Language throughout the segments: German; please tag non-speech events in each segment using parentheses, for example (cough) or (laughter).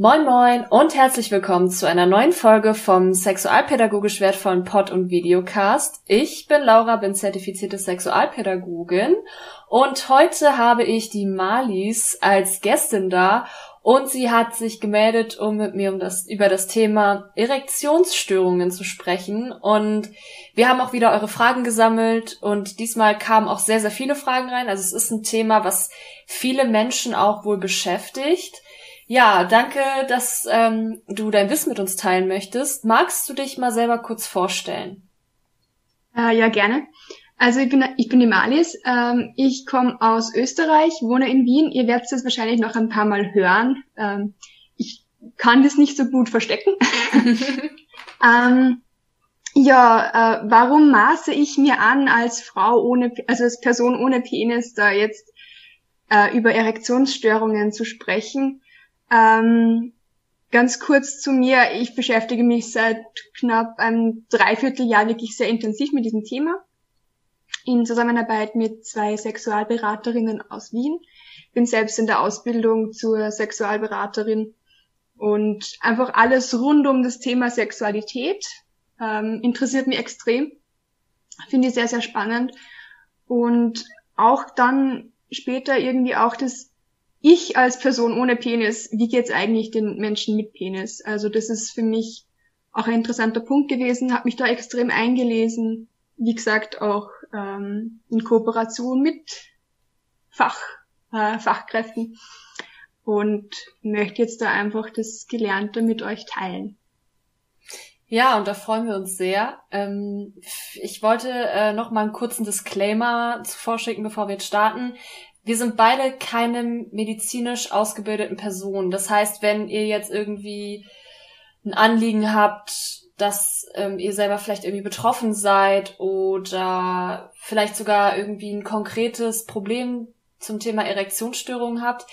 Moin moin und herzlich willkommen zu einer neuen Folge vom sexualpädagogisch wertvollen Pod- und Videocast. Ich bin Laura, bin zertifizierte Sexualpädagogin und heute habe ich die Malis als Gästin da und sie hat sich gemeldet, um mit mir um das, über das Thema Erektionsstörungen zu sprechen. Und wir haben auch wieder eure Fragen gesammelt und diesmal kamen auch sehr, sehr viele Fragen rein. Also es ist ein Thema, was viele Menschen auch wohl beschäftigt. Ja, danke, dass ähm, du dein Wissen mit uns teilen möchtest. Magst du dich mal selber kurz vorstellen? Äh, ja, gerne. Also ich bin, ich bin die Malis. Ähm, ich komme aus Österreich, wohne in Wien. Ihr werdet es wahrscheinlich noch ein paar Mal hören. Ähm, ich kann das nicht so gut verstecken. (laughs) ähm, ja, äh, warum maße ich mir an, als Frau ohne, also als Person ohne Penis da jetzt äh, über Erektionsstörungen zu sprechen? Ähm, ganz kurz zu mir. Ich beschäftige mich seit knapp einem Dreivierteljahr wirklich sehr intensiv mit diesem Thema. In Zusammenarbeit mit zwei Sexualberaterinnen aus Wien. Bin selbst in der Ausbildung zur Sexualberaterin und einfach alles rund um das Thema Sexualität ähm, interessiert mich extrem. Finde ich sehr, sehr spannend. Und auch dann später irgendwie auch das ich als Person ohne Penis, wie geht's eigentlich den Menschen mit Penis? Also das ist für mich auch ein interessanter Punkt gewesen, habe mich da extrem eingelesen, wie gesagt auch ähm, in Kooperation mit Fach, äh, Fachkräften und möchte jetzt da einfach das Gelernte mit euch teilen. Ja, und da freuen wir uns sehr. Ähm, ich wollte äh, noch mal einen kurzen Disclaimer zuvor schicken, bevor wir jetzt starten wir sind beide keine medizinisch ausgebildeten Personen. Das heißt, wenn ihr jetzt irgendwie ein Anliegen habt, dass ähm, ihr selber vielleicht irgendwie betroffen seid oder vielleicht sogar irgendwie ein konkretes Problem zum Thema Erektionsstörungen habt,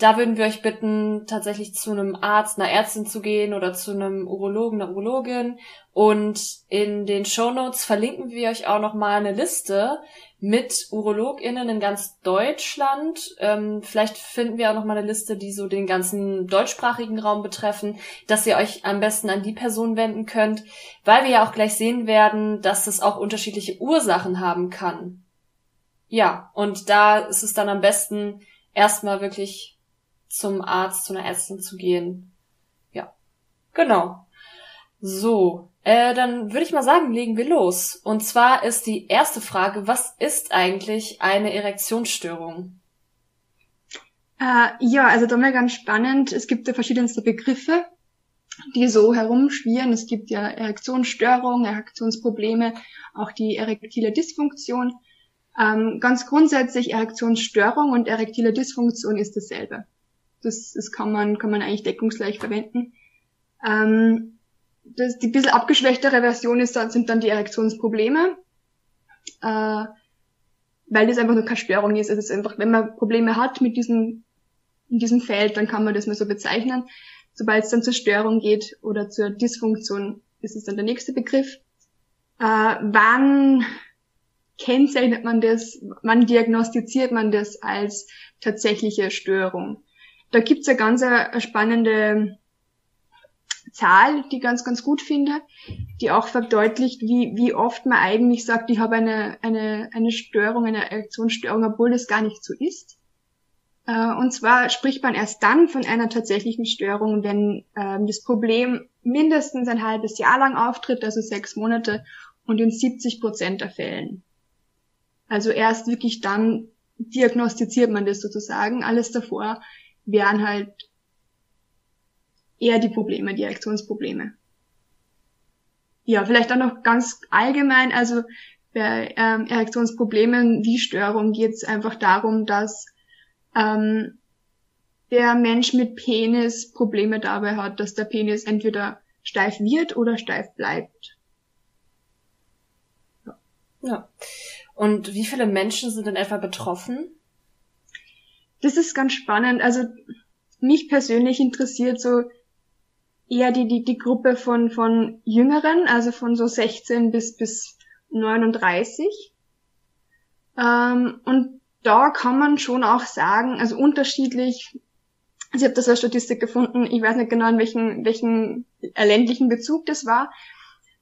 da würden wir euch bitten, tatsächlich zu einem Arzt, einer Ärztin zu gehen oder zu einem Urologen, einer Urologin. Und in den Show Notes verlinken wir euch auch nochmal eine Liste mit UrologInnen in ganz Deutschland. Ähm, vielleicht finden wir auch nochmal eine Liste, die so den ganzen deutschsprachigen Raum betreffen, dass ihr euch am besten an die Person wenden könnt, weil wir ja auch gleich sehen werden, dass es auch unterschiedliche Ursachen haben kann. Ja, und da ist es dann am besten, erstmal wirklich zum Arzt, zu einer Ärztin zu gehen. Ja, genau. So, äh, dann würde ich mal sagen, legen wir los. Und zwar ist die erste Frage, was ist eigentlich eine Erektionsstörung? Äh, ja, also da mal ganz spannend. Es gibt ja verschiedenste Begriffe, die so herumschwirren. Es gibt ja Erektionsstörungen, Erektionsprobleme, auch die erektile Dysfunktion. Ähm, ganz grundsätzlich Erektionsstörung und erektile Dysfunktion ist dasselbe. Das, das kann man, kann man eigentlich deckungsgleich verwenden. Ähm, das, die bisschen abgeschwächtere Version ist sind dann die Erektionsprobleme, äh, weil das einfach nur keine Störung ist. Also es ist einfach, wenn man Probleme hat mit diesem, in diesem Feld, dann kann man das mal so bezeichnen. Sobald es dann zur Störung geht oder zur Dysfunktion, ist es dann der nächste Begriff. Äh, wann kennzeichnet man das, wann diagnostiziert man das als tatsächliche Störung? Da gibt's eine ganz eine spannende Zahl, die ich ganz, ganz gut finde, die auch verdeutlicht, wie, wie oft man eigentlich sagt, ich habe eine, eine, eine Störung, eine Erektionsstörung, obwohl das gar nicht so ist. Äh, und zwar spricht man erst dann von einer tatsächlichen Störung, wenn ähm, das Problem mindestens ein halbes Jahr lang auftritt, also sechs Monate, und in 70 Prozent der Fällen. Also erst wirklich dann diagnostiziert man das sozusagen. Alles davor wären halt eher die Probleme, die Erektionsprobleme. Ja, vielleicht auch noch ganz allgemein, also bei ähm, Erektionsproblemen wie Störung geht es einfach darum, dass ähm, der Mensch mit Penis Probleme dabei hat, dass der Penis entweder steif wird oder steif bleibt. Ja. ja. Und wie viele Menschen sind denn etwa betroffen? Das ist ganz spannend. Also mich persönlich interessiert so eher die, die, die Gruppe von, von Jüngeren, also von so 16 bis, bis 39. Ähm, und da kann man schon auch sagen, also unterschiedlich Also ich habe das als Statistik gefunden, ich weiß nicht genau, in welchen, welchen ländlichen Bezug das war.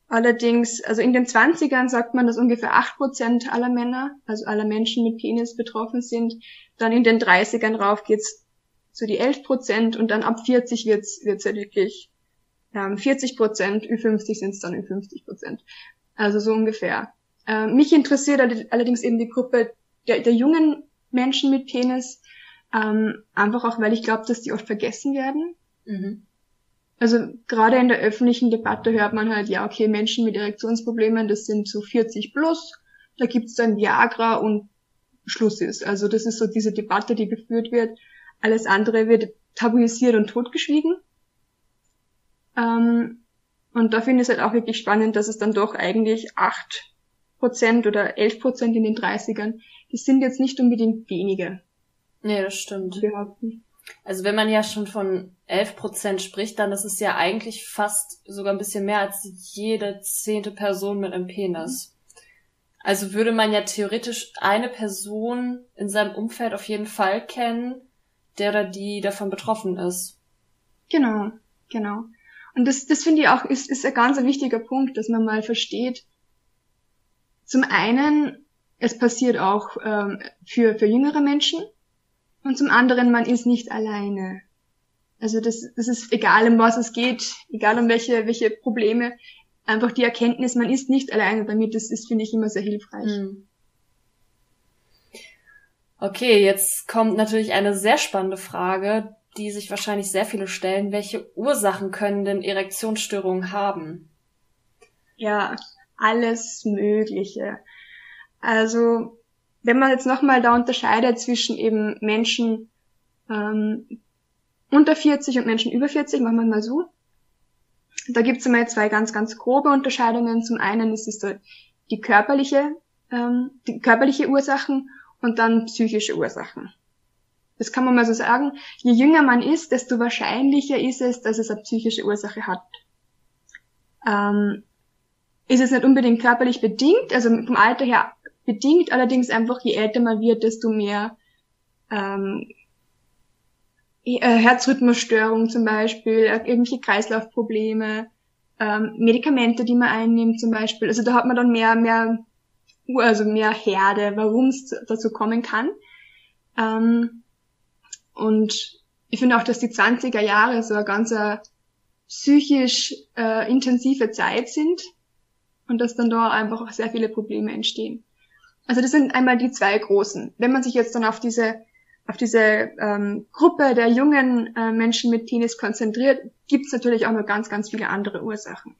Allerdings, also in den 20ern sagt man, dass ungefähr 8% aller Männer, also aller Menschen mit Penis betroffen sind. Dann in den 30ern rauf geht's zu die 11% und dann ab 40 wird's wird's ja wirklich ähm, 40%, Ü50 sind es dann Ü50%. Also so ungefähr. Ähm, mich interessiert allerdings eben die Gruppe der, der jungen Menschen mit Penis, ähm, einfach auch, weil ich glaube, dass die oft vergessen werden. Mhm. Also gerade in der öffentlichen Debatte hört man halt, ja, okay, Menschen mit Erektionsproblemen, das sind so 40 plus, da gibt's dann Viagra und Schluss ist. Also das ist so diese Debatte, die geführt wird. Alles andere wird tabuisiert und totgeschwiegen. Ähm, und da finde ich es halt auch wirklich spannend, dass es dann doch eigentlich acht Prozent oder elf Prozent in den 30ern, das sind jetzt nicht unbedingt wenige. Nee, das stimmt. Behaupten. Also wenn man ja schon von 11 Prozent spricht, dann ist es ja eigentlich fast sogar ein bisschen mehr als jede zehnte Person mit einem Penis. Also würde man ja theoretisch eine Person in seinem Umfeld auf jeden Fall kennen, der oder die davon betroffen ist. Genau, genau. Und das, das finde ich auch, ist, ist ein ganz wichtiger Punkt, dass man mal versteht. Zum einen, es passiert auch ähm, für, für jüngere Menschen, und zum anderen, man ist nicht alleine. Also das, das ist egal, um was es geht, egal um welche, welche Probleme, einfach die Erkenntnis, man ist nicht alleine damit, das ist, finde ich, immer sehr hilfreich. Hm. Okay, jetzt kommt natürlich eine sehr spannende Frage, die sich wahrscheinlich sehr viele stellen. Welche Ursachen können denn Erektionsstörungen haben? Ja, alles Mögliche. Also wenn man jetzt nochmal da unterscheidet zwischen eben Menschen ähm, unter 40 und Menschen über 40, machen wir mal so. Da gibt es einmal zwei ganz, ganz grobe Unterscheidungen. Zum einen ist es die körperliche, ähm, die körperliche Ursachen und dann psychische Ursachen. Das kann man mal so sagen. Je jünger man ist, desto wahrscheinlicher ist es, dass es eine psychische Ursache hat. Ähm, ist es nicht unbedingt körperlich bedingt, also vom Alter her bedingt allerdings einfach, je älter man wird, desto mehr ähm, äh, Herzrhythmusstörungen zum Beispiel, äh, irgendwelche Kreislaufprobleme, ähm, Medikamente, die man einnimmt zum Beispiel. Also da hat man dann mehr, mehr, also mehr Herde, warum es dazu kommen kann. Ähm, und ich finde auch, dass die 20er Jahre so eine ganz äh, psychisch äh, intensive Zeit sind und dass dann da einfach auch sehr viele Probleme entstehen. Also das sind einmal die zwei großen. Wenn man sich jetzt dann auf diese auf diese ähm, Gruppe der jungen äh, Menschen mit Penis konzentriert, gibt es natürlich auch noch ganz, ganz viele andere Ursachen.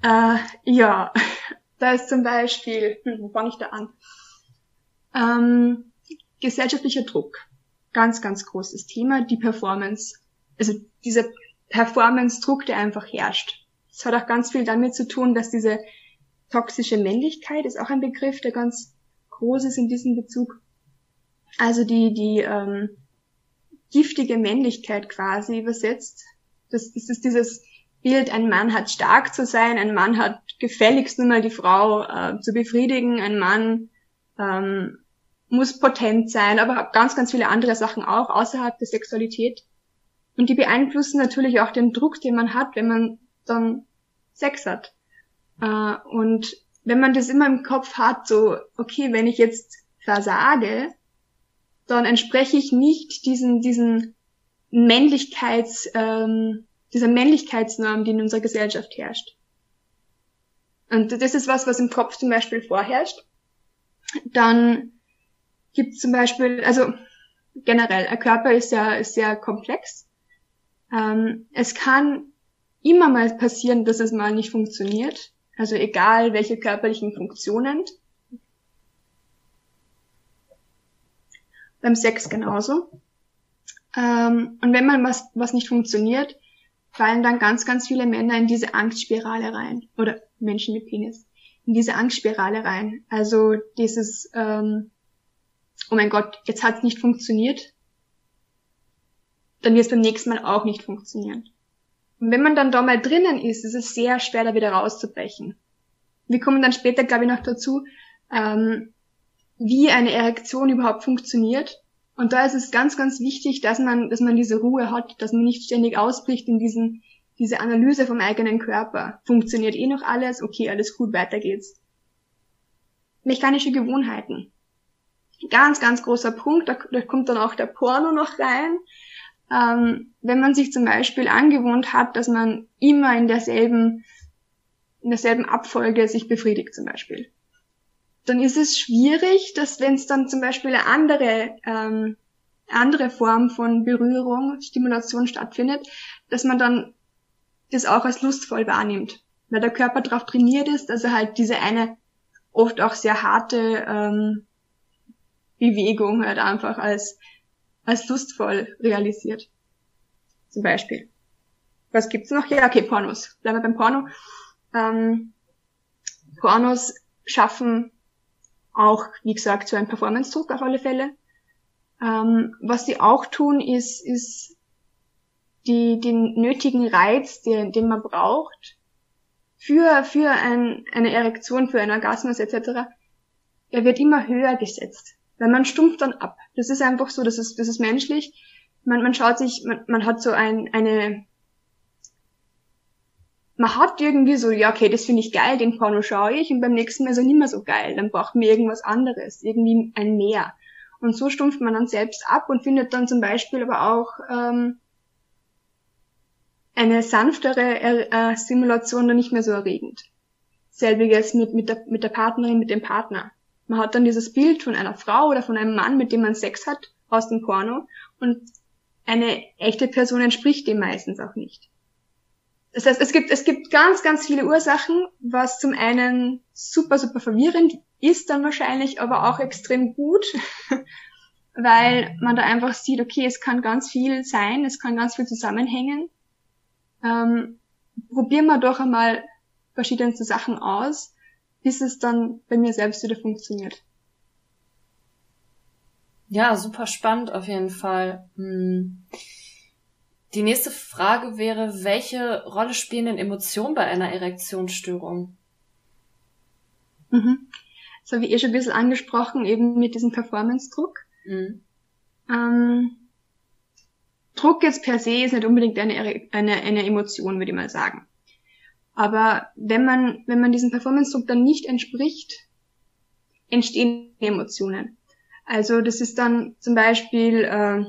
Äh, ja, (laughs) da ist zum Beispiel, hm, wo fange ich da an? Ähm, gesellschaftlicher Druck. Ganz, ganz großes Thema. Die Performance. Also dieser Performance-Druck, der einfach herrscht. Das hat auch ganz viel damit zu tun, dass diese Toxische Männlichkeit ist auch ein Begriff, der ganz groß ist in diesem Bezug. Also die, die ähm, giftige Männlichkeit quasi übersetzt. Das, das ist dieses Bild, ein Mann hat stark zu sein, ein Mann hat gefälligst nur mal die Frau äh, zu befriedigen, ein Mann ähm, muss potent sein, aber ganz, ganz viele andere Sachen auch außerhalb der Sexualität. Und die beeinflussen natürlich auch den Druck, den man hat, wenn man dann Sex hat. Äh, und wenn man das immer im Kopf hat, so, okay, wenn ich jetzt versage, dann entspreche ich nicht diesen, diesen Männlichkeits, ähm, dieser Männlichkeitsnorm, die in unserer Gesellschaft herrscht. Und das ist was, was im Kopf zum Beispiel vorherrscht. Dann gibt zum Beispiel, also generell, ein Körper ist ja ist sehr komplex. Ähm, es kann immer mal passieren, dass es mal nicht funktioniert. Also egal welche körperlichen Funktionen. Beim Sex genauso. Ähm, und wenn mal was, was nicht funktioniert, fallen dann ganz, ganz viele Männer in diese Angstspirale rein. Oder Menschen mit Penis. In diese Angstspirale rein. Also dieses, ähm, oh mein Gott, jetzt hat es nicht funktioniert. Dann wird es beim nächsten Mal auch nicht funktionieren. Und wenn man dann da mal drinnen ist, ist es sehr schwer, da wieder rauszubrechen. Wir kommen dann später, glaube ich, noch dazu, ähm, wie eine Erektion überhaupt funktioniert Und da ist es ganz, ganz wichtig, dass man, dass man diese Ruhe hat, dass man nicht ständig ausbricht in diesen, diese Analyse vom eigenen Körper. Funktioniert eh noch alles? Okay, alles gut, weiter geht's. Mechanische Gewohnheiten. Ganz, ganz großer Punkt, da, da kommt dann auch der Porno noch rein. Ähm, wenn man sich zum Beispiel angewohnt hat, dass man immer in derselben, in derselben Abfolge sich befriedigt zum Beispiel dann ist es schwierig, dass wenn es dann zum Beispiel eine andere, ähm, andere Form von Berührung, Stimulation stattfindet, dass man dann das auch als lustvoll wahrnimmt. Weil der Körper darauf trainiert ist, dass er halt diese eine oft auch sehr harte ähm, Bewegung halt einfach als, als lustvoll realisiert. Zum Beispiel. Was gibt's noch? Ja, okay, Pornos. Bleiben wir beim Porno. Ähm, Pornos schaffen auch, wie gesagt, so ein Performance-Druck auf alle Fälle. Ähm, was die auch tun, ist, ist die, den nötigen Reiz, den, den man braucht, für, für ein, eine Erektion, für einen Orgasmus etc., er wird immer höher gesetzt. Weil man stumpft dann ab. Das ist einfach so, das ist, das ist menschlich. Man, man schaut sich, man, man hat so ein, eine man hat irgendwie so, ja, okay, das finde ich geil, den Porno schaue ich und beim nächsten Mal so nicht mehr so geil, dann braucht man irgendwas anderes, irgendwie ein Mehr. Und so stumpft man dann selbst ab und findet dann zum Beispiel aber auch ähm, eine sanftere äh, Simulation dann nicht mehr so erregend. Selbiges mit, mit, der, mit der Partnerin, mit dem Partner. Man hat dann dieses Bild von einer Frau oder von einem Mann, mit dem man Sex hat, aus dem Porno und eine echte Person entspricht dem meistens auch nicht. Das heißt, es gibt, es gibt ganz, ganz viele Ursachen, was zum einen super, super verwirrend ist dann wahrscheinlich, aber auch extrem gut, (laughs) weil man da einfach sieht, okay, es kann ganz viel sein, es kann ganz viel zusammenhängen. Ähm, probieren wir doch einmal verschiedenste Sachen aus, bis es dann bei mir selbst wieder funktioniert. Ja, super spannend auf jeden Fall. Hm. Die nächste Frage wäre, welche Rolle spielen denn Emotionen bei einer Erektionsstörung? Mhm. Das habe ich eh schon ein bisschen angesprochen, eben mit diesem Performance-Druck. Mhm. Ähm, Druck jetzt per se ist nicht unbedingt eine, eine, eine Emotion, würde ich mal sagen. Aber wenn man, wenn man diesem Performance-Druck dann nicht entspricht, entstehen Emotionen. Also das ist dann zum Beispiel äh,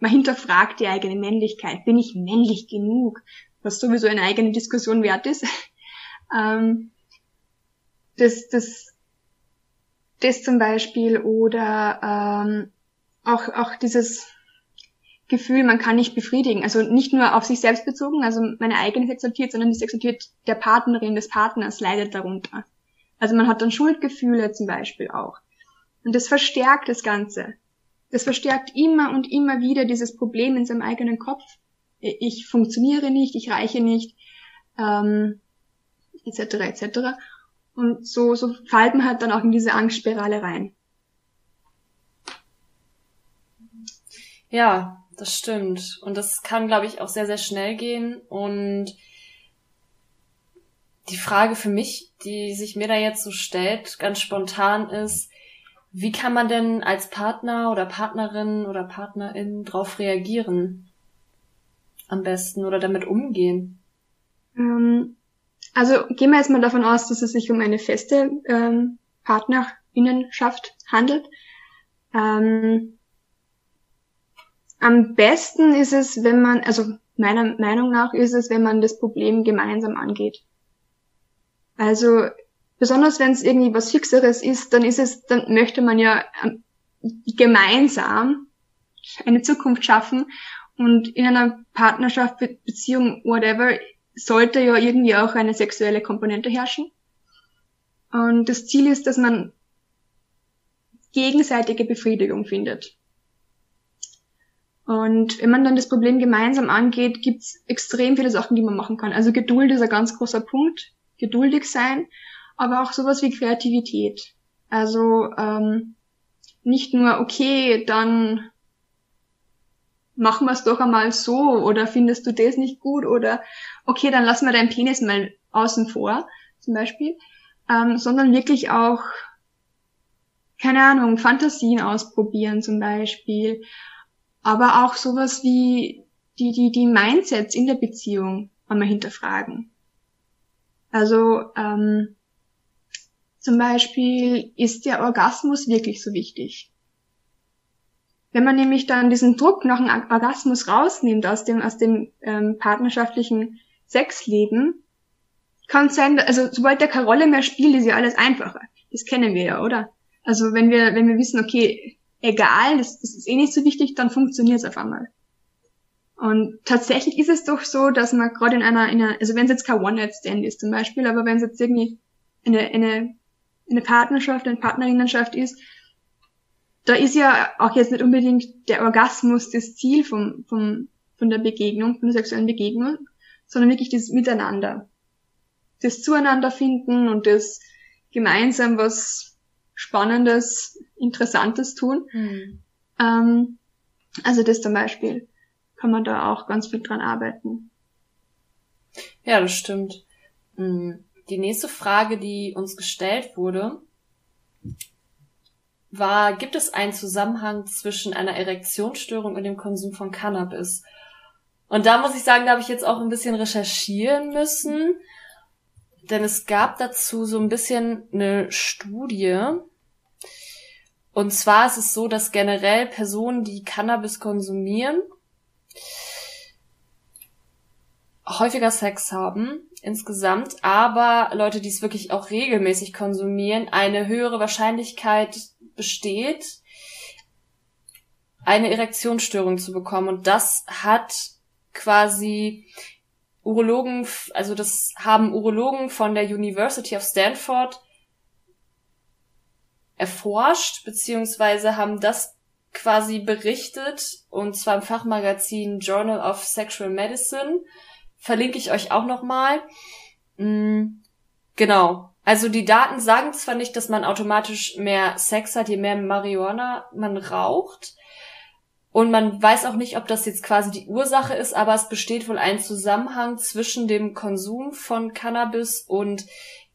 man hinterfragt die eigene Männlichkeit. Bin ich männlich genug? Was sowieso eine eigene Diskussion wert ist. (laughs) ähm, das, das, das zum Beispiel oder ähm, auch, auch dieses Gefühl, man kann nicht befriedigen. Also nicht nur auf sich selbst bezogen, also meine eigene Sexualität, sondern die Sexualität der Partnerin, des Partners leidet darunter. Also man hat dann Schuldgefühle zum Beispiel auch. Und das verstärkt das Ganze. Das verstärkt immer und immer wieder dieses Problem in seinem eigenen Kopf. Ich funktioniere nicht, ich reiche nicht, ähm, etc. etc. Und so, so fällt man halt dann auch in diese Angstspirale rein. Ja, das stimmt. Und das kann, glaube ich, auch sehr, sehr schnell gehen. Und die Frage für mich, die sich mir da jetzt so stellt, ganz spontan ist, wie kann man denn als Partner oder Partnerin oder Partnerin darauf reagieren? Am besten oder damit umgehen? Ähm, also gehen wir jetzt mal davon aus, dass es sich um eine feste ähm, Partnerinnenschaft handelt. Ähm, am besten ist es, wenn man, also meiner Meinung nach ist es, wenn man das Problem gemeinsam angeht. Also besonders wenn es irgendwie was Fixeres ist, dann ist es, dann möchte man ja ähm, gemeinsam eine Zukunft schaffen und in einer Partnerschaft, Beziehung, whatever, sollte ja irgendwie auch eine sexuelle Komponente herrschen. Und das Ziel ist, dass man gegenseitige Befriedigung findet. Und wenn man dann das Problem gemeinsam angeht, gibt's extrem viele Sachen, die man machen kann. Also Geduld ist ein ganz großer Punkt. Geduldig sein aber auch sowas wie Kreativität. Also ähm, nicht nur, okay, dann machen wir es doch einmal so oder findest du das nicht gut oder okay, dann lassen wir deinen Penis mal außen vor, zum Beispiel, ähm, sondern wirklich auch keine Ahnung, Fantasien ausprobieren zum Beispiel. Aber auch sowas wie die, die, die Mindsets in der Beziehung einmal hinterfragen. Also ähm, zum Beispiel, ist der Orgasmus wirklich so wichtig? Wenn man nämlich dann diesen Druck nach einem Orgasmus rausnimmt aus dem, aus dem ähm, partnerschaftlichen Sexleben, kann sein, also sobald der keine Rolle mehr spielt, ist ja alles einfacher. Das kennen wir ja, oder? Also wenn wir, wenn wir wissen, okay, egal, das, das ist eh nicht so wichtig, dann funktioniert es auf einmal. Und tatsächlich ist es doch so, dass man gerade in einer, in einer, also wenn es jetzt kein One-Night-Stand ist zum Beispiel, aber wenn es jetzt irgendwie eine, eine, eine Partnerschaft, eine Partnerinnenschaft ist, da ist ja auch jetzt nicht unbedingt der Orgasmus das Ziel vom, vom, von der Begegnung, von der sexuellen Begegnung, sondern wirklich das Miteinander. Das Zueinander finden und das gemeinsam was Spannendes, Interessantes tun. Mhm. Ähm, also das zum Beispiel kann man da auch ganz viel dran arbeiten. Ja, das stimmt. Hm, die nächste Frage, die uns gestellt wurde, war, gibt es einen Zusammenhang zwischen einer Erektionsstörung und dem Konsum von Cannabis? Und da muss ich sagen, da habe ich jetzt auch ein bisschen recherchieren müssen, denn es gab dazu so ein bisschen eine Studie. Und zwar ist es so, dass generell Personen, die Cannabis konsumieren, häufiger Sex haben insgesamt, aber Leute, die es wirklich auch regelmäßig konsumieren, eine höhere Wahrscheinlichkeit besteht, eine Erektionsstörung zu bekommen. Und das hat quasi Urologen, also das haben Urologen von der University of Stanford erforscht, beziehungsweise haben das quasi berichtet, und zwar im Fachmagazin Journal of Sexual Medicine. Verlinke ich euch auch nochmal. Mm, genau. Also die Daten sagen zwar nicht, dass man automatisch mehr Sex hat, je mehr Marihuana man raucht. Und man weiß auch nicht, ob das jetzt quasi die Ursache ist, aber es besteht wohl ein Zusammenhang zwischen dem Konsum von Cannabis und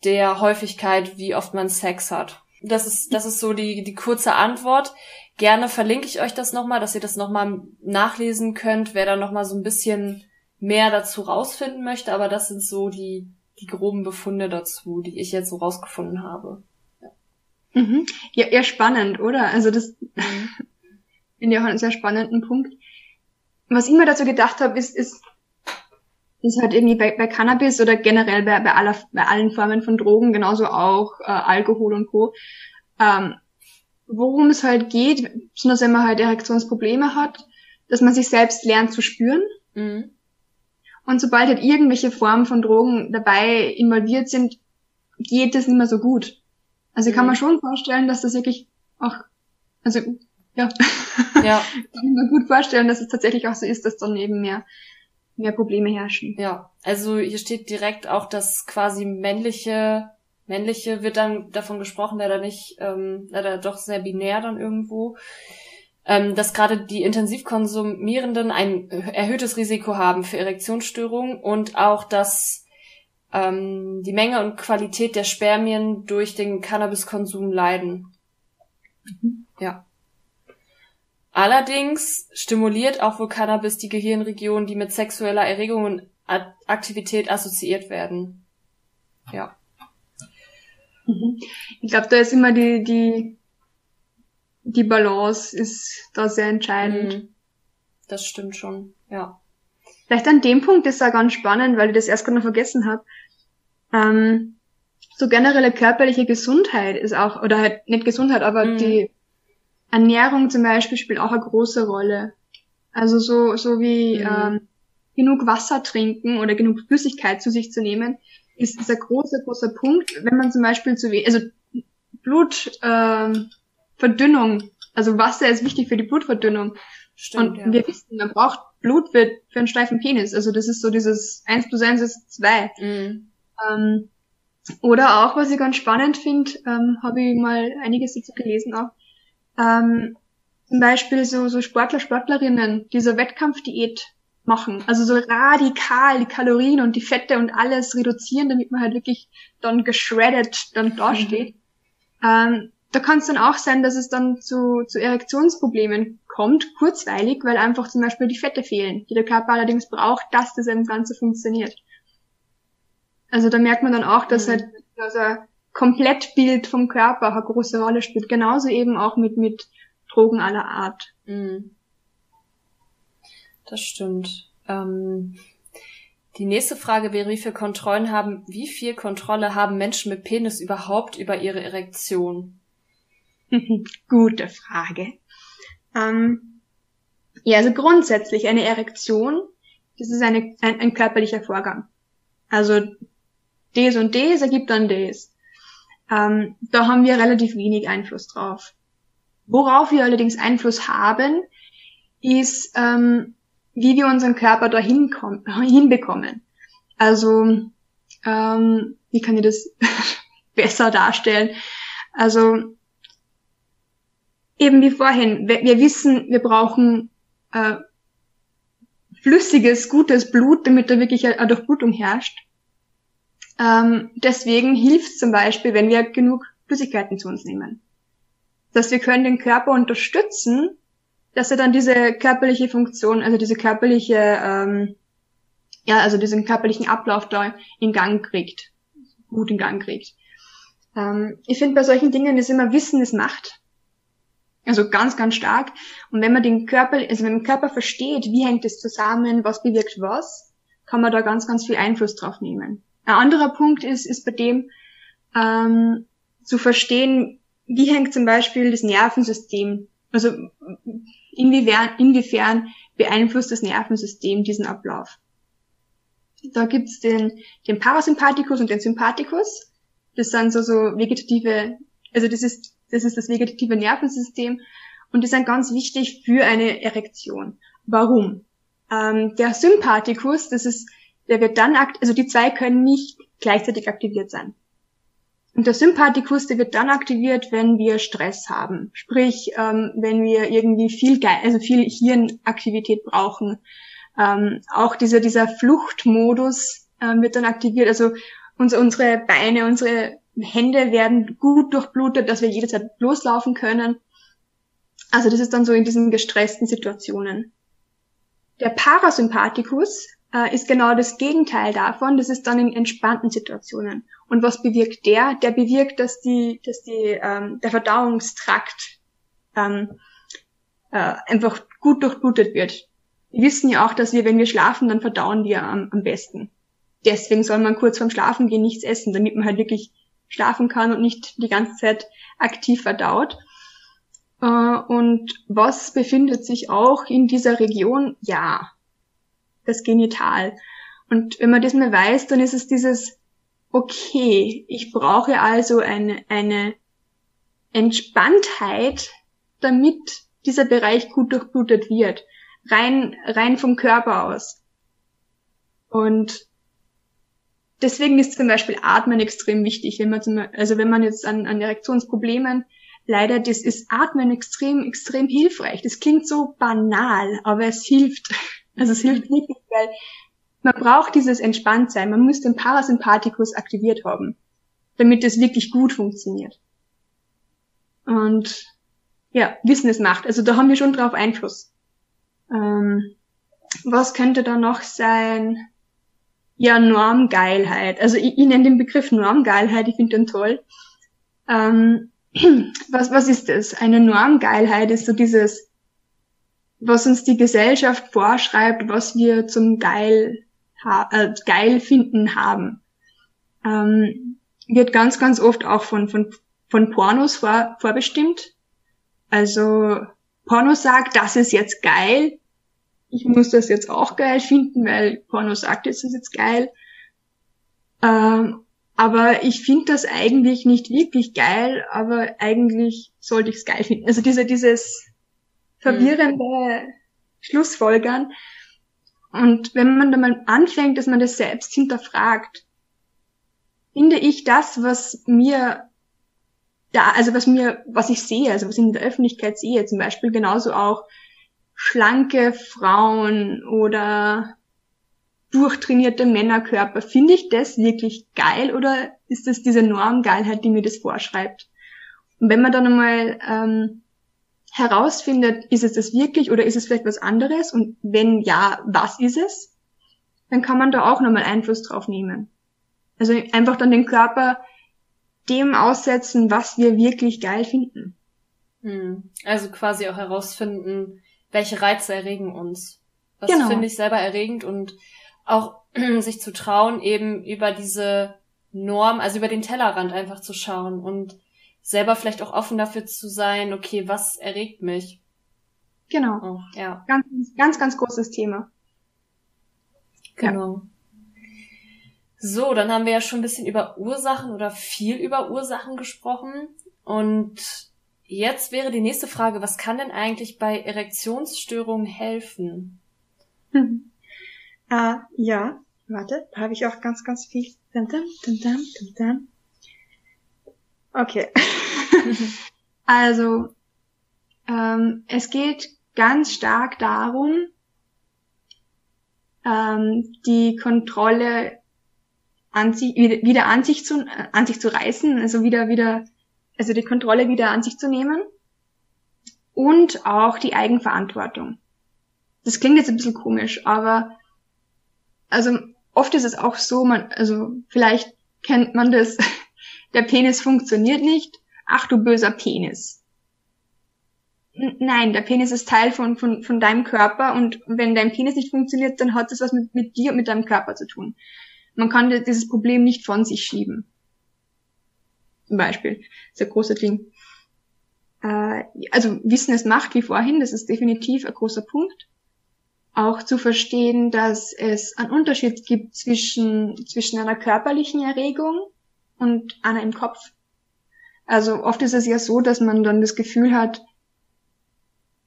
der Häufigkeit, wie oft man Sex hat. Das ist, das ist so die, die kurze Antwort. Gerne verlinke ich euch das nochmal, dass ihr das nochmal nachlesen könnt, wer da nochmal so ein bisschen mehr dazu rausfinden möchte. Aber das sind so die, die groben Befunde dazu, die ich jetzt so rausgefunden habe. Ja, mhm. ja, ja spannend, oder? Also das mhm. (laughs) finde ich auch einen sehr spannenden Punkt. Was ich mir dazu gedacht habe, ist, ist, ist halt irgendwie bei, bei Cannabis oder generell bei, bei, aller, bei allen Formen von Drogen, genauso auch äh, Alkohol und Co. Ähm, worum es halt geht, besonders wenn man halt Erektionsprobleme hat, dass man sich selbst lernt zu spüren. Mhm. Und sobald halt irgendwelche Formen von Drogen dabei involviert sind, geht das nicht mehr so gut. Also mhm. kann man schon vorstellen, dass das wirklich auch, also ja, ja. (laughs) kann man gut vorstellen, dass es tatsächlich auch so ist, dass dann eben mehr mehr Probleme herrschen. Ja, also hier steht direkt auch, dass quasi männliche männliche wird dann davon gesprochen, leider nicht, ähm, leider doch sehr binär dann irgendwo, ähm, dass gerade die intensiv konsumierenden ein erhöhtes Risiko haben für Erektionsstörungen und auch, dass ähm, die Menge und Qualität der Spermien durch den Cannabiskonsum leiden. Mhm. Ja. Allerdings stimuliert auch wohl Cannabis die Gehirnregionen, die mit sexueller Erregung und Aktivität assoziiert werden. Ja. Mhm. Ich glaube, da ist immer die, die, die Balance ist da sehr entscheidend. Mhm. Das stimmt schon, ja. Vielleicht an dem Punkt ist da ganz spannend, weil ich das erst gerade noch vergessen habe. Ähm, so generelle körperliche Gesundheit ist auch, oder halt nicht Gesundheit, aber mhm. die Ernährung zum Beispiel spielt auch eine große Rolle. Also so, so wie mhm. ähm, genug Wasser trinken oder genug Flüssigkeit zu sich zu nehmen, ist, ist ein großer, großer Punkt, wenn man zum Beispiel zu wenig, also Blutverdünnung, äh, also Wasser ist wichtig für die Blutverdünnung. Stimmt, und ja. wir wissen, man braucht Blut für, für einen steifen Penis. Also das ist so dieses 1 plus 1 ist 2. Mhm. Ähm, oder auch, was ich ganz spannend finde, ähm, habe ich mal einiges dazu gelesen auch, ähm, zum Beispiel so, so Sportler, Sportlerinnen, diese Wettkampfdiät machen. Also so radikal die Kalorien und die Fette und alles reduzieren, damit man halt wirklich dann geschreddet dann dasteht. Mhm. Ähm, da kann es dann auch sein, dass es dann zu, zu Erektionsproblemen kommt, kurzweilig, weil einfach zum Beispiel die Fette fehlen, die der Körper allerdings braucht, dass das eben Ganze funktioniert. Also da merkt man dann auch, dass mhm. halt also Komplettbild vom Körper eine große Rolle spielt. Genauso eben auch mit, mit Drogen aller Art. Mhm. Das stimmt. Ähm, die nächste Frage wäre, wie viel Kontrollen haben, wie viel Kontrolle haben Menschen mit Penis überhaupt über ihre Erektion? (laughs) Gute Frage. Ähm, ja, also grundsätzlich eine Erektion, das ist eine, ein, ein körperlicher Vorgang. Also das und das ergibt dann das. Ähm, da haben wir relativ wenig Einfluss drauf. Worauf wir allerdings Einfluss haben, ist, ähm, wie wir unseren Körper dahin (laughs) hinbekommen. Also, ähm, wie kann ich das (laughs) besser darstellen? Also, eben wie vorhin, wir, wir wissen, wir brauchen äh, flüssiges, gutes Blut, damit da wirklich eine Durchblutung herrscht. Ähm, deswegen hilft zum Beispiel, wenn wir genug Flüssigkeiten zu uns nehmen. Dass wir können den Körper unterstützen, dass er dann diese körperliche Funktion, also diese körperliche, ähm, ja, also diesen körperlichen Ablauf da in Gang kriegt, gut in Gang kriegt. Ähm, ich finde bei solchen Dingen ist immer Wissen ist Macht. Also ganz, ganz stark. Und wenn man den Körper, also wenn man den Körper versteht, wie hängt es zusammen, was bewirkt was, kann man da ganz, ganz viel Einfluss drauf nehmen. Ein anderer Punkt ist, ist bei dem ähm, zu verstehen, wie hängt zum Beispiel das Nervensystem, also inwiefern, inwiefern beeinflusst das Nervensystem diesen Ablauf. Da gibt's den, den Parasympathikus und den Sympathikus. Das sind so, so vegetative, also das ist, das ist das vegetative Nervensystem und die sind ganz wichtig für eine Erektion. Warum? Ähm, der Sympathikus, das ist der wird dann, akt also die zwei können nicht gleichzeitig aktiviert sein. Und der Sympathikus, der wird dann aktiviert, wenn wir Stress haben. Sprich, ähm, wenn wir irgendwie viel, Ge also viel Hirnaktivität brauchen. Ähm, auch dieser, dieser Fluchtmodus ähm, wird dann aktiviert. Also unsere, unsere Beine, unsere Hände werden gut durchblutet, dass wir jederzeit loslaufen können. Also das ist dann so in diesen gestressten Situationen. Der Parasympathikus, äh, ist genau das Gegenteil davon. Das ist dann in entspannten Situationen. Und was bewirkt der? Der bewirkt, dass die, dass die, ähm, der Verdauungstrakt ähm, äh, einfach gut durchblutet wird. Wir wissen ja auch, dass wir, wenn wir schlafen, dann verdauen wir am, am besten. Deswegen soll man kurz vorm Schlafen gehen nichts essen, damit man halt wirklich schlafen kann und nicht die ganze Zeit aktiv verdaut. Äh, und was befindet sich auch in dieser Region? Ja, das Genital. Und wenn man das mal weiß, dann ist es dieses, okay, ich brauche also eine, eine Entspanntheit, damit dieser Bereich gut durchblutet wird. Rein, rein vom Körper aus. Und deswegen ist zum Beispiel Atmen extrem wichtig, wenn man zum, also wenn man jetzt an, an Erektionsproblemen leider, das ist Atmen extrem, extrem hilfreich. Das klingt so banal, aber es hilft. Also es hilft wirklich, weil man braucht dieses Entspanntsein. Man muss den Parasympathikus aktiviert haben, damit es wirklich gut funktioniert. Und ja, Wissen es macht. Also da haben wir schon drauf Einfluss. Ähm, was könnte da noch sein? Ja, Normgeilheit. Also ich, ich nenne den Begriff Normgeilheit, ich finde den toll. Ähm, (clears throat) was, was ist das? Eine Normgeilheit ist so dieses, was uns die Gesellschaft vorschreibt, was wir zum geil, äh, geil finden haben. Ähm, wird ganz, ganz oft auch von, von, von Pornos vor, vorbestimmt. Also Porno sagt, das ist jetzt geil. Ich muss das jetzt auch geil finden, weil Porno sagt, das ist jetzt geil. Ähm, aber ich finde das eigentlich nicht wirklich geil, aber eigentlich sollte ich es geil finden. Also diese, dieses verwirrende mhm. Schlussfolgern. Und wenn man dann mal anfängt, dass man das selbst hinterfragt, finde ich das, was mir da, also was mir, was ich sehe, also was ich in der Öffentlichkeit sehe, zum Beispiel genauso auch schlanke Frauen oder durchtrainierte Männerkörper, finde ich das wirklich geil oder ist das diese Normgeilheit, die mir das vorschreibt? Und wenn man dann einmal ähm, herausfindet, ist es das wirklich oder ist es vielleicht was anderes und wenn ja, was ist es, dann kann man da auch nochmal Einfluss drauf nehmen. Also einfach dann den Körper dem aussetzen, was wir wirklich geil finden. Hm. Also quasi auch herausfinden, welche Reize erregen uns. Das genau. finde ich selber erregend und auch (clears throat) sich zu trauen, eben über diese Norm, also über den Tellerrand einfach zu schauen und selber vielleicht auch offen dafür zu sein, okay, was erregt mich? Genau. Oh, ja. Ganz, ganz, ganz großes Thema. Genau. Ja. So, dann haben wir ja schon ein bisschen über Ursachen oder viel über Ursachen gesprochen. Und jetzt wäre die nächste Frage, was kann denn eigentlich bei Erektionsstörungen helfen? Hm. Uh, ja, warte, da habe ich auch ganz, ganz viel. Okay. (laughs) also, ähm, es geht ganz stark darum, ähm, die Kontrolle an sich, wieder an sich zu, an sich zu reißen, also wieder, wieder, also die Kontrolle wieder an sich zu nehmen und auch die Eigenverantwortung. Das klingt jetzt ein bisschen komisch, aber also oft ist es auch so, man, also vielleicht kennt man das, der Penis funktioniert nicht, ach du böser Penis. Nein, der Penis ist Teil von, von, von deinem Körper und wenn dein Penis nicht funktioniert, dann hat das was mit, mit dir und mit deinem Körper zu tun. Man kann dieses Problem nicht von sich schieben. Zum Beispiel. Das ist ein großer Ding. Äh, also Wissen ist Macht, wie vorhin, das ist definitiv ein großer Punkt. Auch zu verstehen, dass es einen Unterschied gibt zwischen, zwischen einer körperlichen Erregung und einer im Kopf. Also oft ist es ja so, dass man dann das Gefühl hat,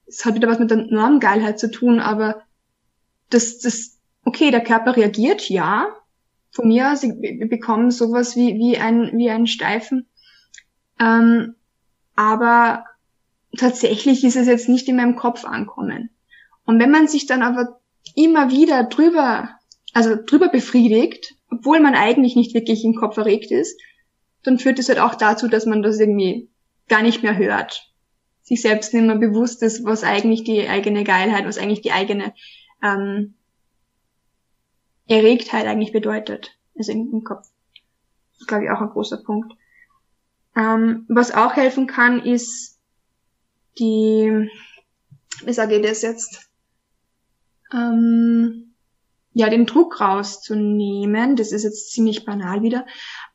es hat wieder was mit der Normgeilheit zu tun, aber das, das, okay, der Körper reagiert, ja, von mir aus, ich bekomme sowas wie, wie, ein, wie einen Steifen. Ähm, aber tatsächlich ist es jetzt nicht in meinem Kopf ankommen. Und wenn man sich dann aber immer wieder drüber, also drüber befriedigt, obwohl man eigentlich nicht wirklich im Kopf erregt ist, dann führt es halt auch dazu, dass man das irgendwie gar nicht mehr hört. Sich selbst nicht mehr bewusst ist, was eigentlich die eigene Geilheit, was eigentlich die eigene ähm, Erregtheit eigentlich bedeutet. Also im, Kopf. Das glaube ich, auch ein großer Punkt. Ähm, was auch helfen kann, ist die, wie sage ich das jetzt? Ähm, ja, den Druck rauszunehmen. Das ist jetzt ziemlich banal wieder.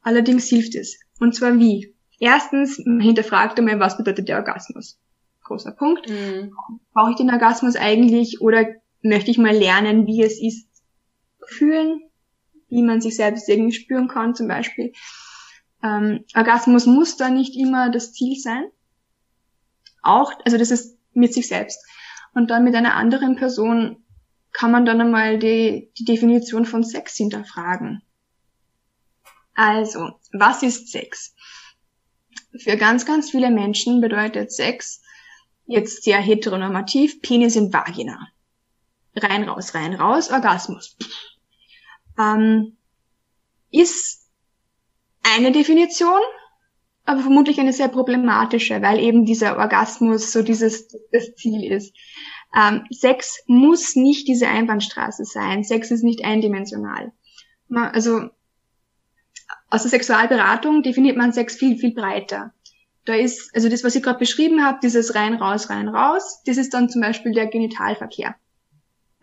Allerdings hilft es. Und zwar wie? Erstens hinterfragt einmal, was bedeutet der Orgasmus? Großer Punkt. Mhm. Brauche ich den Orgasmus eigentlich oder möchte ich mal lernen, wie es ist, fühlen, wie man sich selbst irgendwie spüren kann zum Beispiel. Ähm, Orgasmus muss da nicht immer das Ziel sein. Auch, also das ist mit sich selbst. Und dann mit einer anderen Person kann man dann einmal die, die Definition von Sex hinterfragen. Also, was ist Sex? Für ganz, ganz viele Menschen bedeutet Sex jetzt sehr heteronormativ Penis in Vagina. Rein, raus, rein, raus, Orgasmus. Ähm, ist eine Definition, aber vermutlich eine sehr problematische, weil eben dieser Orgasmus so dieses das Ziel ist. Ähm, Sex muss nicht diese Einbahnstraße sein. Sex ist nicht eindimensional. Man, also aus der Sexualberatung definiert man Sex viel, viel breiter. Da ist, also das, was ich gerade beschrieben habe, dieses rein, raus, rein, raus, das ist dann zum Beispiel der Genitalverkehr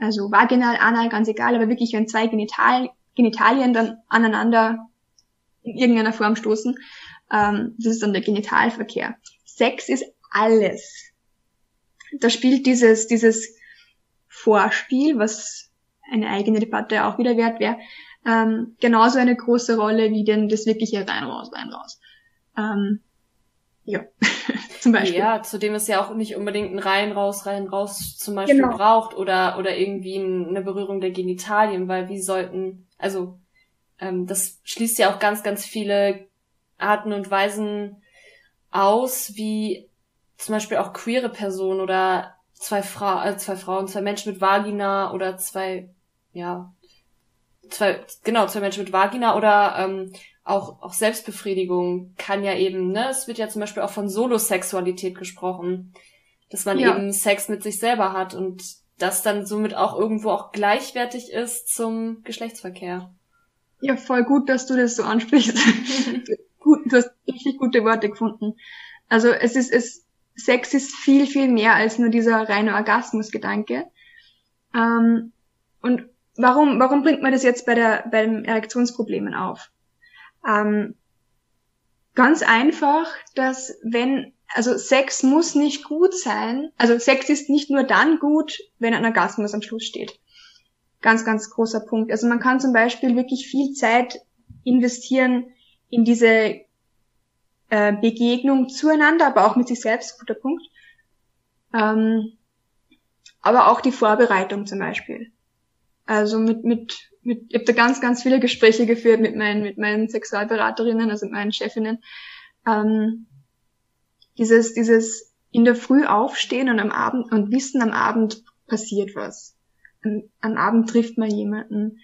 also vaginal, anal, ganz egal, aber wirklich, wenn zwei Genital Genitalien dann aneinander in irgendeiner Form stoßen, ähm, das ist dann der Genitalverkehr. Sex ist alles. Da spielt dieses, dieses Vorspiel, was eine eigene Debatte auch wieder wert wäre, ähm, genauso eine große Rolle wie denn das wirkliche rein raus, rein raus. Ähm, ja, (laughs) zum Beispiel. Ja, zudem es ja auch nicht unbedingt ein rein, raus, rein, raus zum Beispiel genau. braucht oder, oder irgendwie eine Berührung der Genitalien, weil wie sollten, also ähm, das schließt ja auch ganz, ganz viele Arten und Weisen aus, wie zum Beispiel auch queere Personen oder zwei, Fra äh, zwei Frauen, zwei Menschen mit Vagina oder zwei, ja, zwei, genau, zwei Menschen mit Vagina oder ähm, auch, auch Selbstbefriedigung kann ja eben, ne, es wird ja zum Beispiel auch von Solosexualität gesprochen, dass man ja. eben Sex mit sich selber hat und das dann somit auch irgendwo auch gleichwertig ist zum Geschlechtsverkehr. Ja, voll gut, dass du das so ansprichst. (laughs) gut, du hast richtig gute Worte gefunden. Also es ist, es, Sex ist viel, viel mehr als nur dieser reine Orgasmusgedanke. Ähm, und warum, warum bringt man das jetzt bei der, bei den Erektionsproblemen auf? Ähm, ganz einfach, dass wenn, also Sex muss nicht gut sein, also Sex ist nicht nur dann gut, wenn ein Orgasmus am Schluss steht. Ganz, ganz großer Punkt. Also man kann zum Beispiel wirklich viel Zeit investieren in diese äh, Begegnung zueinander, aber auch mit sich selbst, guter Punkt. Ähm, aber auch die Vorbereitung zum Beispiel. Also mit, mit, mit, ich habe da ganz, ganz viele Gespräche geführt mit meinen, mit meinen Sexualberaterinnen, also mit meinen Chefinnen. Ähm, dieses, dieses in der Früh aufstehen und am Abend und wissen, am Abend passiert was. Am, am Abend trifft man jemanden.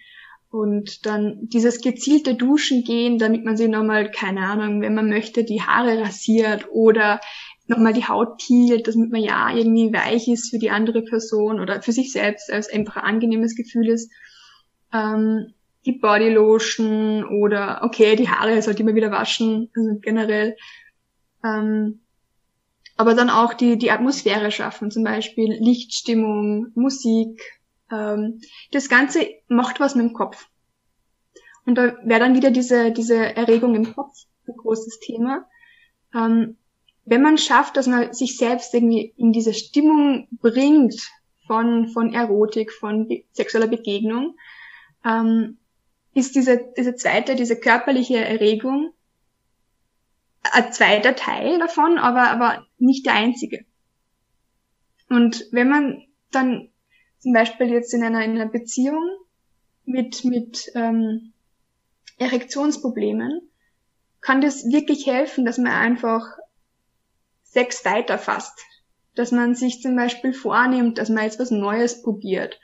Und dann dieses gezielte Duschen gehen, damit man sich nochmal, keine Ahnung, wenn man möchte, die Haare rasiert oder nochmal die Haut peelt, damit man ja irgendwie weich ist für die andere Person oder für sich selbst, als einfach ein angenehmes Gefühl ist. Ähm, die Bodylotion oder okay, die Haare sollte immer wieder waschen, also generell. Ähm, aber dann auch die, die Atmosphäre schaffen, zum Beispiel Lichtstimmung, Musik. Ähm, das Ganze macht was mit dem Kopf. Und da wäre dann wieder diese, diese Erregung im Kopf ein großes Thema. Ähm, wenn man schafft, dass man sich selbst irgendwie in diese Stimmung bringt von, von Erotik, von be sexueller Begegnung, ähm, ist diese, diese zweite, diese körperliche Erregung ein zweiter Teil davon, aber, aber nicht der einzige. Und wenn man dann zum Beispiel jetzt in einer, in einer Beziehung mit, mit ähm, Erektionsproblemen, kann das wirklich helfen, dass man einfach Sex weiterfasst. Dass man sich zum Beispiel vornimmt, dass man jetzt was Neues probiert.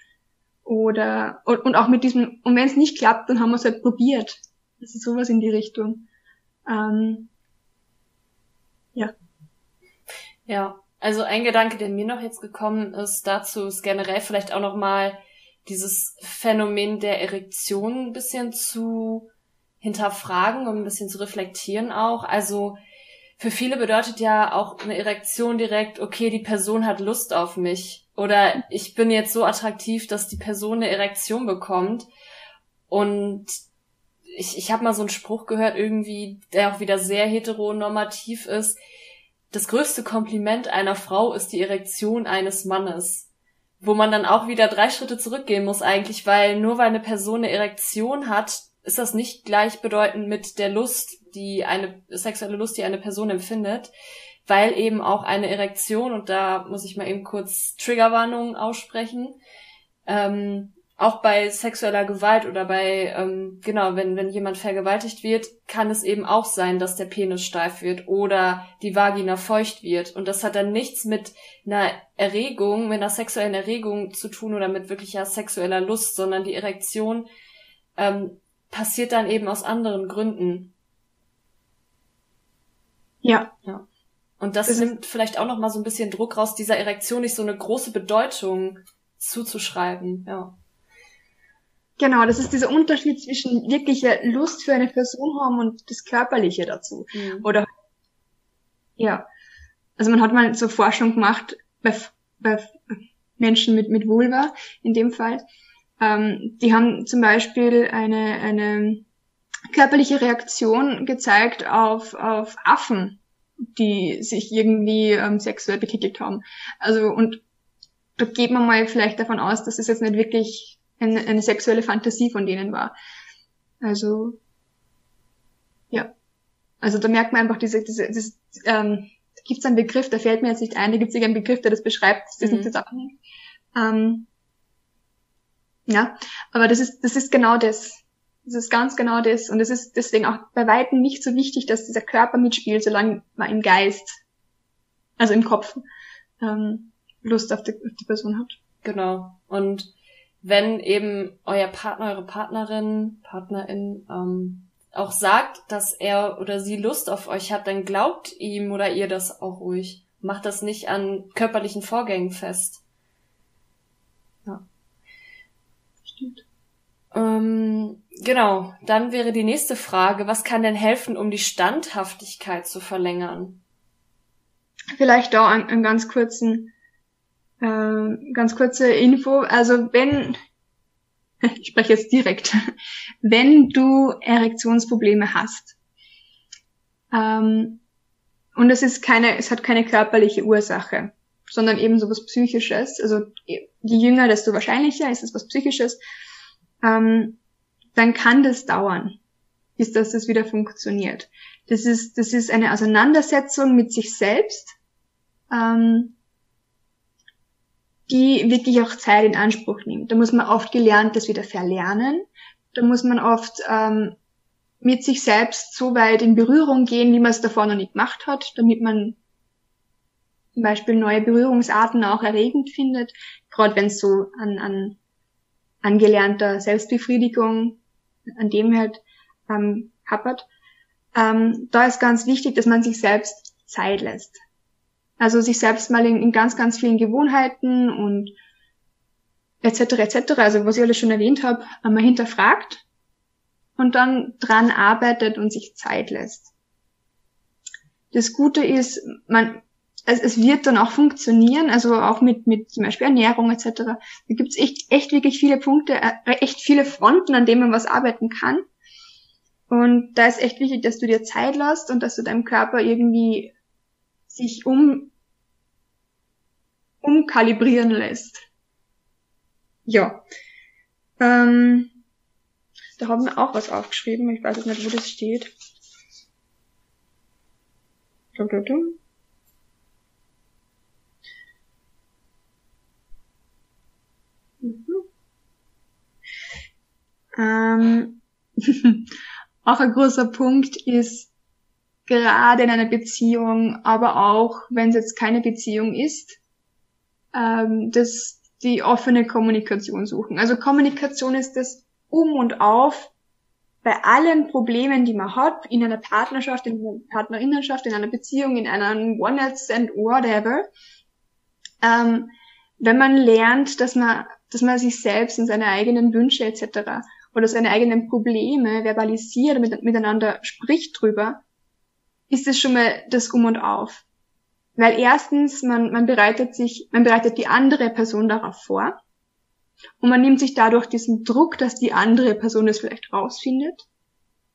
Oder, und, und auch mit diesem, und wenn es nicht klappt, dann haben wir es halt probiert. Das ist sowas in die Richtung. Ähm, ja. Ja, also ein Gedanke, der mir noch jetzt gekommen ist dazu, ist generell vielleicht auch nochmal dieses Phänomen der Erektion ein bisschen zu hinterfragen und ein bisschen zu reflektieren auch. Also für viele bedeutet ja auch eine Erektion direkt, okay, die Person hat Lust auf mich. Oder ich bin jetzt so attraktiv, dass die Person eine Erektion bekommt. Und ich, ich habe mal so einen Spruch gehört, irgendwie, der auch wieder sehr heteronormativ ist. Das größte Kompliment einer Frau ist die Erektion eines Mannes. Wo man dann auch wieder drei Schritte zurückgehen muss eigentlich, weil nur weil eine Person eine Erektion hat, ist das nicht gleichbedeutend mit der Lust, die eine sexuelle Lust, die eine Person empfindet, weil eben auch eine Erektion, und da muss ich mal eben kurz Triggerwarnungen aussprechen, ähm, auch bei sexueller Gewalt oder bei, ähm, genau, wenn, wenn jemand vergewaltigt wird, kann es eben auch sein, dass der Penis steif wird oder die Vagina feucht wird. Und das hat dann nichts mit einer Erregung, mit einer sexuellen Erregung zu tun oder mit wirklicher sexueller Lust, sondern die Erektion ähm, passiert dann eben aus anderen Gründen. Ja. Ja. Und das, das nimmt vielleicht auch noch mal so ein bisschen Druck raus, dieser Erektion nicht so eine große Bedeutung zuzuschreiben, ja. Genau, das ist dieser Unterschied zwischen wirklicher Lust für eine Person haben und das Körperliche dazu. Mhm. Oder, ja. Also man hat mal so Forschung gemacht bei, bei Menschen mit, mit Vulva, in dem Fall. Ähm, die haben zum Beispiel eine, eine körperliche Reaktion gezeigt auf, auf Affen, die sich irgendwie ähm, sexuell betätigt haben. Also und da geht man mal vielleicht davon aus, dass es jetzt nicht wirklich eine, eine sexuelle Fantasie von denen war. Also ja, also da merkt man einfach diese, diese, diese ähm, da gibt es einen Begriff, da fällt mir jetzt nicht ein, da gibt es irgendeinen Begriff, der das beschreibt, das mhm. nicht zusammenhängt. Ähm, ja, aber das ist, das ist genau das. Das ist ganz genau das. Und es ist deswegen auch bei Weitem nicht so wichtig, dass dieser Körper mitspielt, solange man im Geist, also im Kopf, ähm, Lust auf die, auf die Person hat. Genau. Und wenn eben euer Partner, eure Partnerin, Partnerin ähm, auch sagt, dass er oder sie Lust auf euch hat, dann glaubt ihm oder ihr das auch ruhig. Macht das nicht an körperlichen Vorgängen fest. Ja. Stimmt. Ähm, genau, dann wäre die nächste Frage, was kann denn helfen, um die Standhaftigkeit zu verlängern? Vielleicht da einen, einen ganz kurzen, äh, ganz kurze Info. Also wenn, (laughs) ich spreche jetzt direkt, (laughs) wenn du Erektionsprobleme hast, ähm, und es ist keine, es hat keine körperliche Ursache, sondern eben so was Psychisches. Also je jünger, desto wahrscheinlicher ist es was Psychisches ähm, dann kann das dauern, bis das, das wieder funktioniert. Das ist, das ist eine Auseinandersetzung mit sich selbst, ähm, die wirklich auch Zeit in Anspruch nimmt. Da muss man oft gelernt das wieder verlernen. Da muss man oft ähm, mit sich selbst so weit in Berührung gehen, wie man es davor noch nicht gemacht hat, damit man zum Beispiel neue Berührungsarten auch erregend findet, gerade wenn es so an, an angelernter Selbstbefriedigung, an dem halt ähm, happert. Ähm, da ist ganz wichtig, dass man sich selbst Zeit lässt. Also sich selbst mal in, in ganz, ganz vielen Gewohnheiten und etc. etc. Also was ich alles schon erwähnt habe, einmal hinterfragt und dann dran arbeitet und sich Zeit lässt. Das Gute ist, man, es, es wird dann auch funktionieren, also auch mit, mit zum Beispiel Ernährung etc. Da gibt's echt, echt wirklich viele Punkte, äh, echt viele Fronten, an denen man was arbeiten kann. Und da ist echt wichtig, dass du dir Zeit lässt und dass du deinem Körper irgendwie sich um, umkalibrieren lässt. Ja. Ähm, da haben wir auch was aufgeschrieben. Ich weiß jetzt nicht, wo das steht. Dum, dum, dum. Mhm. Ähm, (laughs) auch ein großer Punkt ist, gerade in einer Beziehung, aber auch wenn es jetzt keine Beziehung ist, ähm, dass die offene Kommunikation suchen. Also Kommunikation ist das Um und Auf bei allen Problemen, die man hat, in einer Partnerschaft, in einer Partnerinnenschaft, in einer Beziehung, in einem One-Night-Stand, whatever. Ähm, wenn man lernt, dass man dass man sich selbst und seine eigenen Wünsche etc. oder seine eigenen Probleme verbalisiert, mit, miteinander spricht drüber, ist es schon mal das Um und Auf. Weil erstens, man, man bereitet sich, man bereitet die andere Person darauf vor und man nimmt sich dadurch diesen Druck, dass die andere Person es vielleicht rausfindet.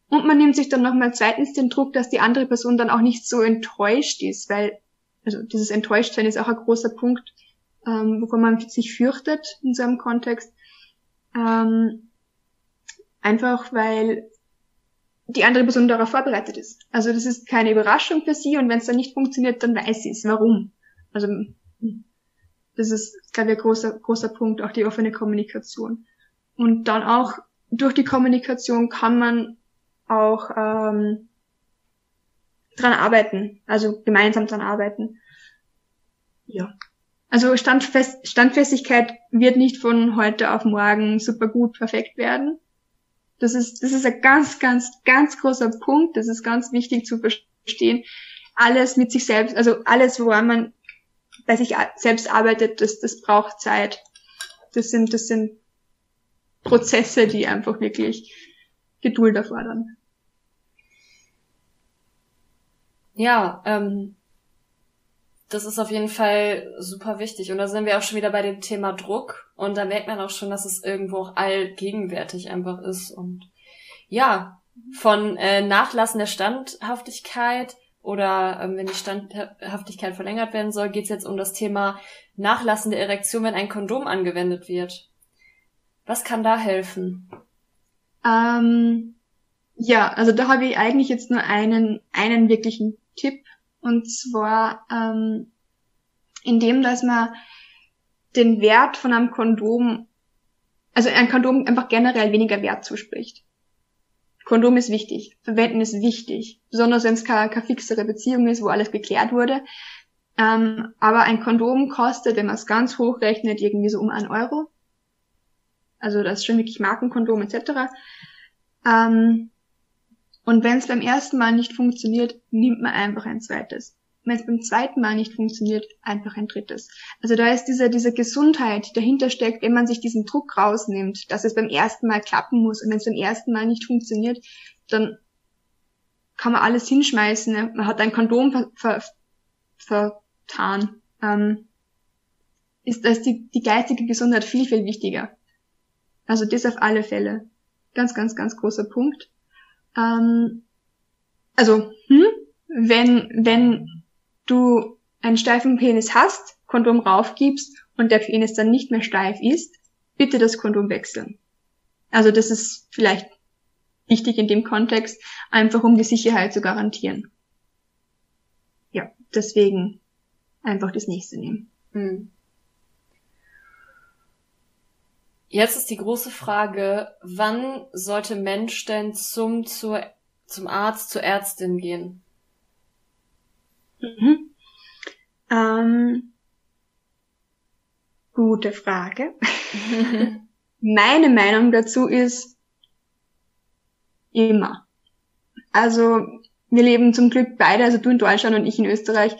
Und man nimmt sich dann nochmal zweitens den Druck, dass die andere Person dann auch nicht so enttäuscht ist, weil, also dieses Enttäuschtsein ist auch ein großer Punkt, ähm, wovon man sich fürchtet in so einem Kontext. Ähm, einfach weil die andere Person darauf vorbereitet ist. Also das ist keine Überraschung für sie und wenn es dann nicht funktioniert, dann weiß sie es. Warum? Also das ist, glaube ich, ein großer, großer Punkt, auch die offene Kommunikation. Und dann auch durch die Kommunikation kann man auch ähm, dran arbeiten, also gemeinsam dran arbeiten. Ja. Also Standfest Standfestigkeit wird nicht von heute auf morgen super gut perfekt werden. Das ist, das ist ein ganz, ganz, ganz großer Punkt. Das ist ganz wichtig zu verstehen. Alles mit sich selbst, also alles, woran man bei sich selbst arbeitet, das, das braucht Zeit. Das sind, das sind Prozesse, die einfach wirklich Geduld erfordern. Ja, ähm, das ist auf jeden Fall super wichtig. Und da sind wir auch schon wieder bei dem Thema Druck. Und da merkt man auch schon, dass es irgendwo auch allgegenwärtig einfach ist. Und ja, von äh, Nachlassen der Standhaftigkeit oder ähm, wenn die Standhaftigkeit verlängert werden soll, geht es jetzt um das Thema Nachlassen der Erektion, wenn ein Kondom angewendet wird. Was kann da helfen? Ähm, ja, also da habe ich eigentlich jetzt nur einen, einen wirklichen Tipp und zwar ähm, indem, dass man den Wert von einem Kondom, also ein Kondom einfach generell weniger Wert zuspricht. Kondom ist wichtig, Verwenden ist wichtig, besonders wenn es keine, keine fixere Beziehung ist, wo alles geklärt wurde. Ähm, aber ein Kondom kostet, wenn man es ganz hoch rechnet, irgendwie so um ein Euro. Also das ist schon wirklich Markenkondom etc. Ähm, und wenn es beim ersten Mal nicht funktioniert, nimmt man einfach ein zweites. Wenn es beim zweiten Mal nicht funktioniert, einfach ein drittes. Also da ist diese, diese Gesundheit, die dahinter steckt, wenn man sich diesen Druck rausnimmt, dass es beim ersten Mal klappen muss. Und wenn es beim ersten Mal nicht funktioniert, dann kann man alles hinschmeißen. Ne? Man hat ein Kondom ver, ver, vertan. Ähm, ist das die, die geistige Gesundheit viel, viel wichtiger. Also das auf alle Fälle. Ganz, ganz, ganz großer Punkt. Ähm, also, hm, wenn, wenn du einen steifen Penis hast, Kondom raufgibst und der Penis dann nicht mehr steif ist, bitte das Kondom wechseln. Also das ist vielleicht wichtig in dem Kontext, einfach um die Sicherheit zu garantieren. Ja, deswegen einfach das nächste nehmen. Hm. Jetzt ist die große Frage, wann sollte Mensch denn zum, zur, zum Arzt, zur Ärztin gehen? Mhm. Ähm, gute Frage. (laughs) Meine Meinung dazu ist immer. Also wir leben zum Glück beide, also du in Deutschland und ich in Österreich,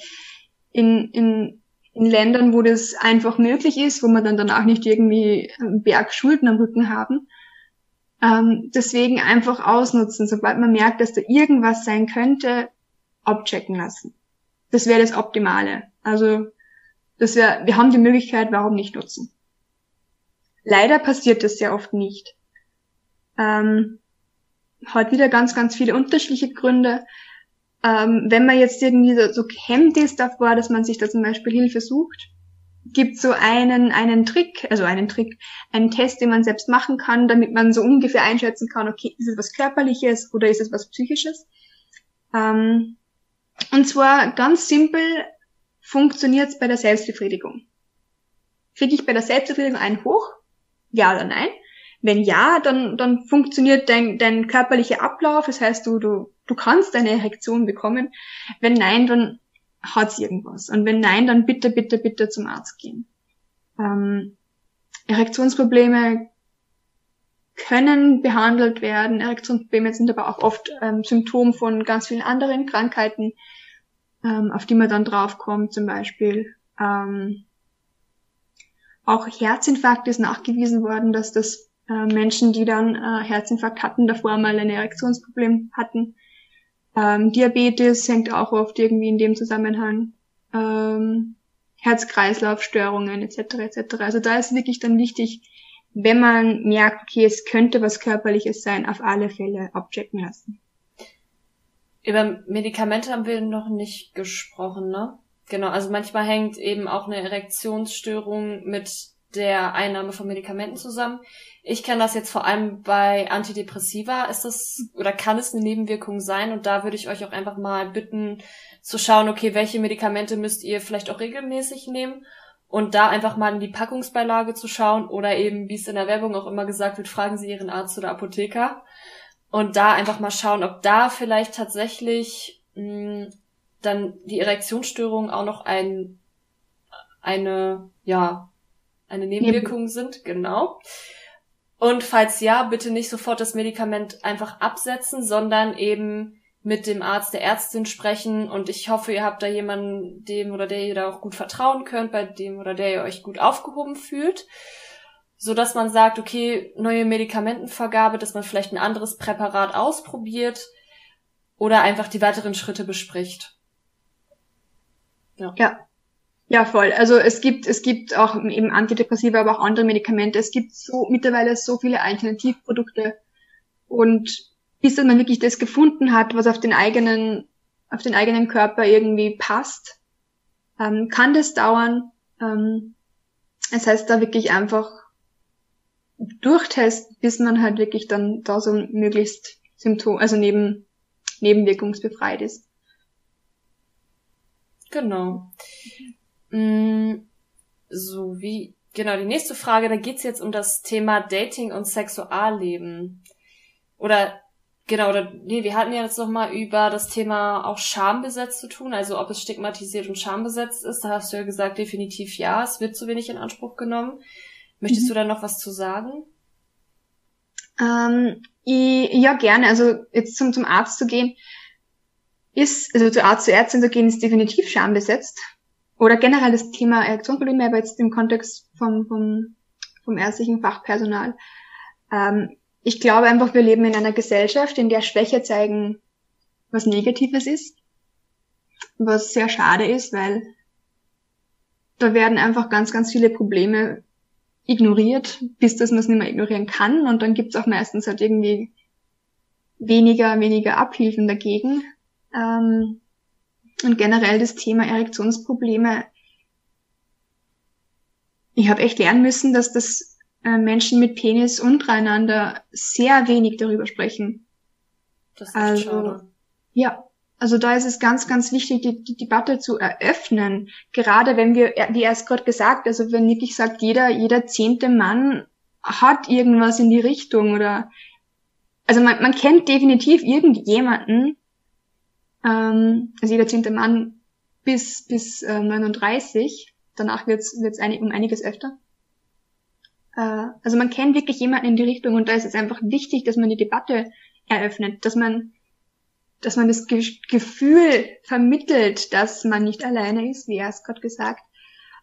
in, in in Ländern, wo das einfach möglich ist, wo man dann danach nicht irgendwie einen Berg Schulden am Rücken haben. Ähm, deswegen einfach ausnutzen, sobald man merkt, dass da irgendwas sein könnte, abchecken lassen. Das wäre das Optimale. Also das wäre, wir haben die Möglichkeit, warum nicht nutzen? Leider passiert das sehr oft nicht. Ähm, hat wieder ganz, ganz viele unterschiedliche Gründe. Ähm, wenn man jetzt irgendwie so, so gehemmt ist davor, dass man sich da zum Beispiel Hilfe sucht, gibt so einen, einen Trick, also einen Trick, einen Test, den man selbst machen kann, damit man so ungefähr einschätzen kann, okay, ist es was Körperliches oder ist es was Psychisches? Ähm, und zwar ganz simpel funktioniert es bei der Selbstbefriedigung. Kriege ich bei der Selbstbefriedigung einen hoch? Ja oder nein? Wenn ja, dann, dann funktioniert dein, dein körperlicher Ablauf, das heißt, du, du, du kannst eine Erektion bekommen. Wenn nein, dann hat's irgendwas. Und wenn nein, dann bitte, bitte, bitte zum Arzt gehen. Ähm, Erektionsprobleme können behandelt werden. Erektionsprobleme sind aber auch oft ähm, Symptom von ganz vielen anderen Krankheiten, ähm, auf die man dann draufkommt, zum Beispiel. Ähm, auch Herzinfarkt ist nachgewiesen worden, dass das äh, Menschen, die dann äh, Herzinfarkt hatten, davor mal ein Erektionsproblem hatten. Ähm, Diabetes hängt auch oft irgendwie in dem Zusammenhang. Ähm, Herz-Kreislauf-Störungen etc. etc. Also da ist wirklich dann wichtig, wenn man merkt, okay, es könnte was Körperliches sein, auf alle Fälle abchecken lassen. Über Medikamente haben wir noch nicht gesprochen, ne? Genau, also manchmal hängt eben auch eine Erektionsstörung mit der Einnahme von Medikamenten zusammen. Ich kenne das jetzt vor allem bei Antidepressiva. Ist das oder kann es eine Nebenwirkung sein? Und da würde ich euch auch einfach mal bitten zu schauen, okay, welche Medikamente müsst ihr vielleicht auch regelmäßig nehmen und da einfach mal in die Packungsbeilage zu schauen oder eben, wie es in der Werbung auch immer gesagt wird, fragen Sie Ihren Arzt oder Apotheker und da einfach mal schauen, ob da vielleicht tatsächlich mh, hm, dann die Erektionsstörungen auch noch ein eine ja eine Nebenwirkung sind, genau. Und falls ja, bitte nicht sofort das Medikament einfach absetzen, sondern eben mit dem Arzt, der Ärztin sprechen. Und ich hoffe, ihr habt da jemanden, dem oder der ihr da auch gut vertrauen könnt, bei dem oder der ihr euch gut aufgehoben fühlt. So dass man sagt, okay, neue Medikamentenvergabe, dass man vielleicht ein anderes Präparat ausprobiert oder einfach die weiteren Schritte bespricht. Ja. ja. Ja, voll. Also es gibt, es gibt auch eben Antidepressiva, aber auch andere Medikamente. Es gibt so mittlerweile so viele Alternativprodukte. Und bis man wirklich das gefunden hat, was auf den eigenen, auf den eigenen Körper irgendwie passt, ähm, kann das dauern. Ähm, das heißt, da wirklich einfach durchtesten, bis man halt wirklich dann da so möglichst Symptom, also neben, nebenwirkungsbefreit ist. Genau. Mm, so wie, genau, die nächste Frage, da geht's jetzt um das Thema Dating und Sexualleben. Oder, genau, oder, nee, wir hatten ja jetzt noch mal über das Thema auch schambesetzt zu tun, also ob es stigmatisiert und schambesetzt ist. Da hast du ja gesagt, definitiv ja, es wird zu wenig in Anspruch genommen. Möchtest mhm. du da noch was zu sagen? Ähm, ich, ja, gerne. Also jetzt zum, zum Arzt zu gehen, ist, also zu Arzt, zu Ärztin zu gehen, ist definitiv schambesetzt. Oder generell das Thema Erektionsprobleme, aber jetzt im Kontext vom, vom, vom ärztlichen Fachpersonal. Ähm, ich glaube einfach, wir leben in einer Gesellschaft, in der Schwäche zeigen was Negatives ist. Was sehr schade ist, weil da werden einfach ganz, ganz viele Probleme ignoriert, bis dass man es nicht mehr ignorieren kann. Und dann gibt's auch meistens halt irgendwie weniger, weniger Abhilfen dagegen. Ähm, und generell das Thema Erektionsprobleme. Ich habe echt lernen müssen, dass das äh, Menschen mit Penis untereinander sehr wenig darüber sprechen. Das ist also, schade. Ja, also da ist es ganz, ganz wichtig, die, die Debatte zu eröffnen. Gerade wenn wir, wie er es gerade gesagt, also wenn wirklich sagt, jeder, jeder zehnte Mann hat irgendwas in die Richtung oder also man, man kennt definitiv irgendjemanden, ähm, also jeder zehnte Mann bis bis äh, 39, danach wird's wird's einig, um einiges öfter. Äh, also man kennt wirklich jemanden in die Richtung und da ist es einfach wichtig, dass man die Debatte eröffnet, dass man dass man das Ge Gefühl vermittelt, dass man nicht alleine ist, wie er es gerade gesagt,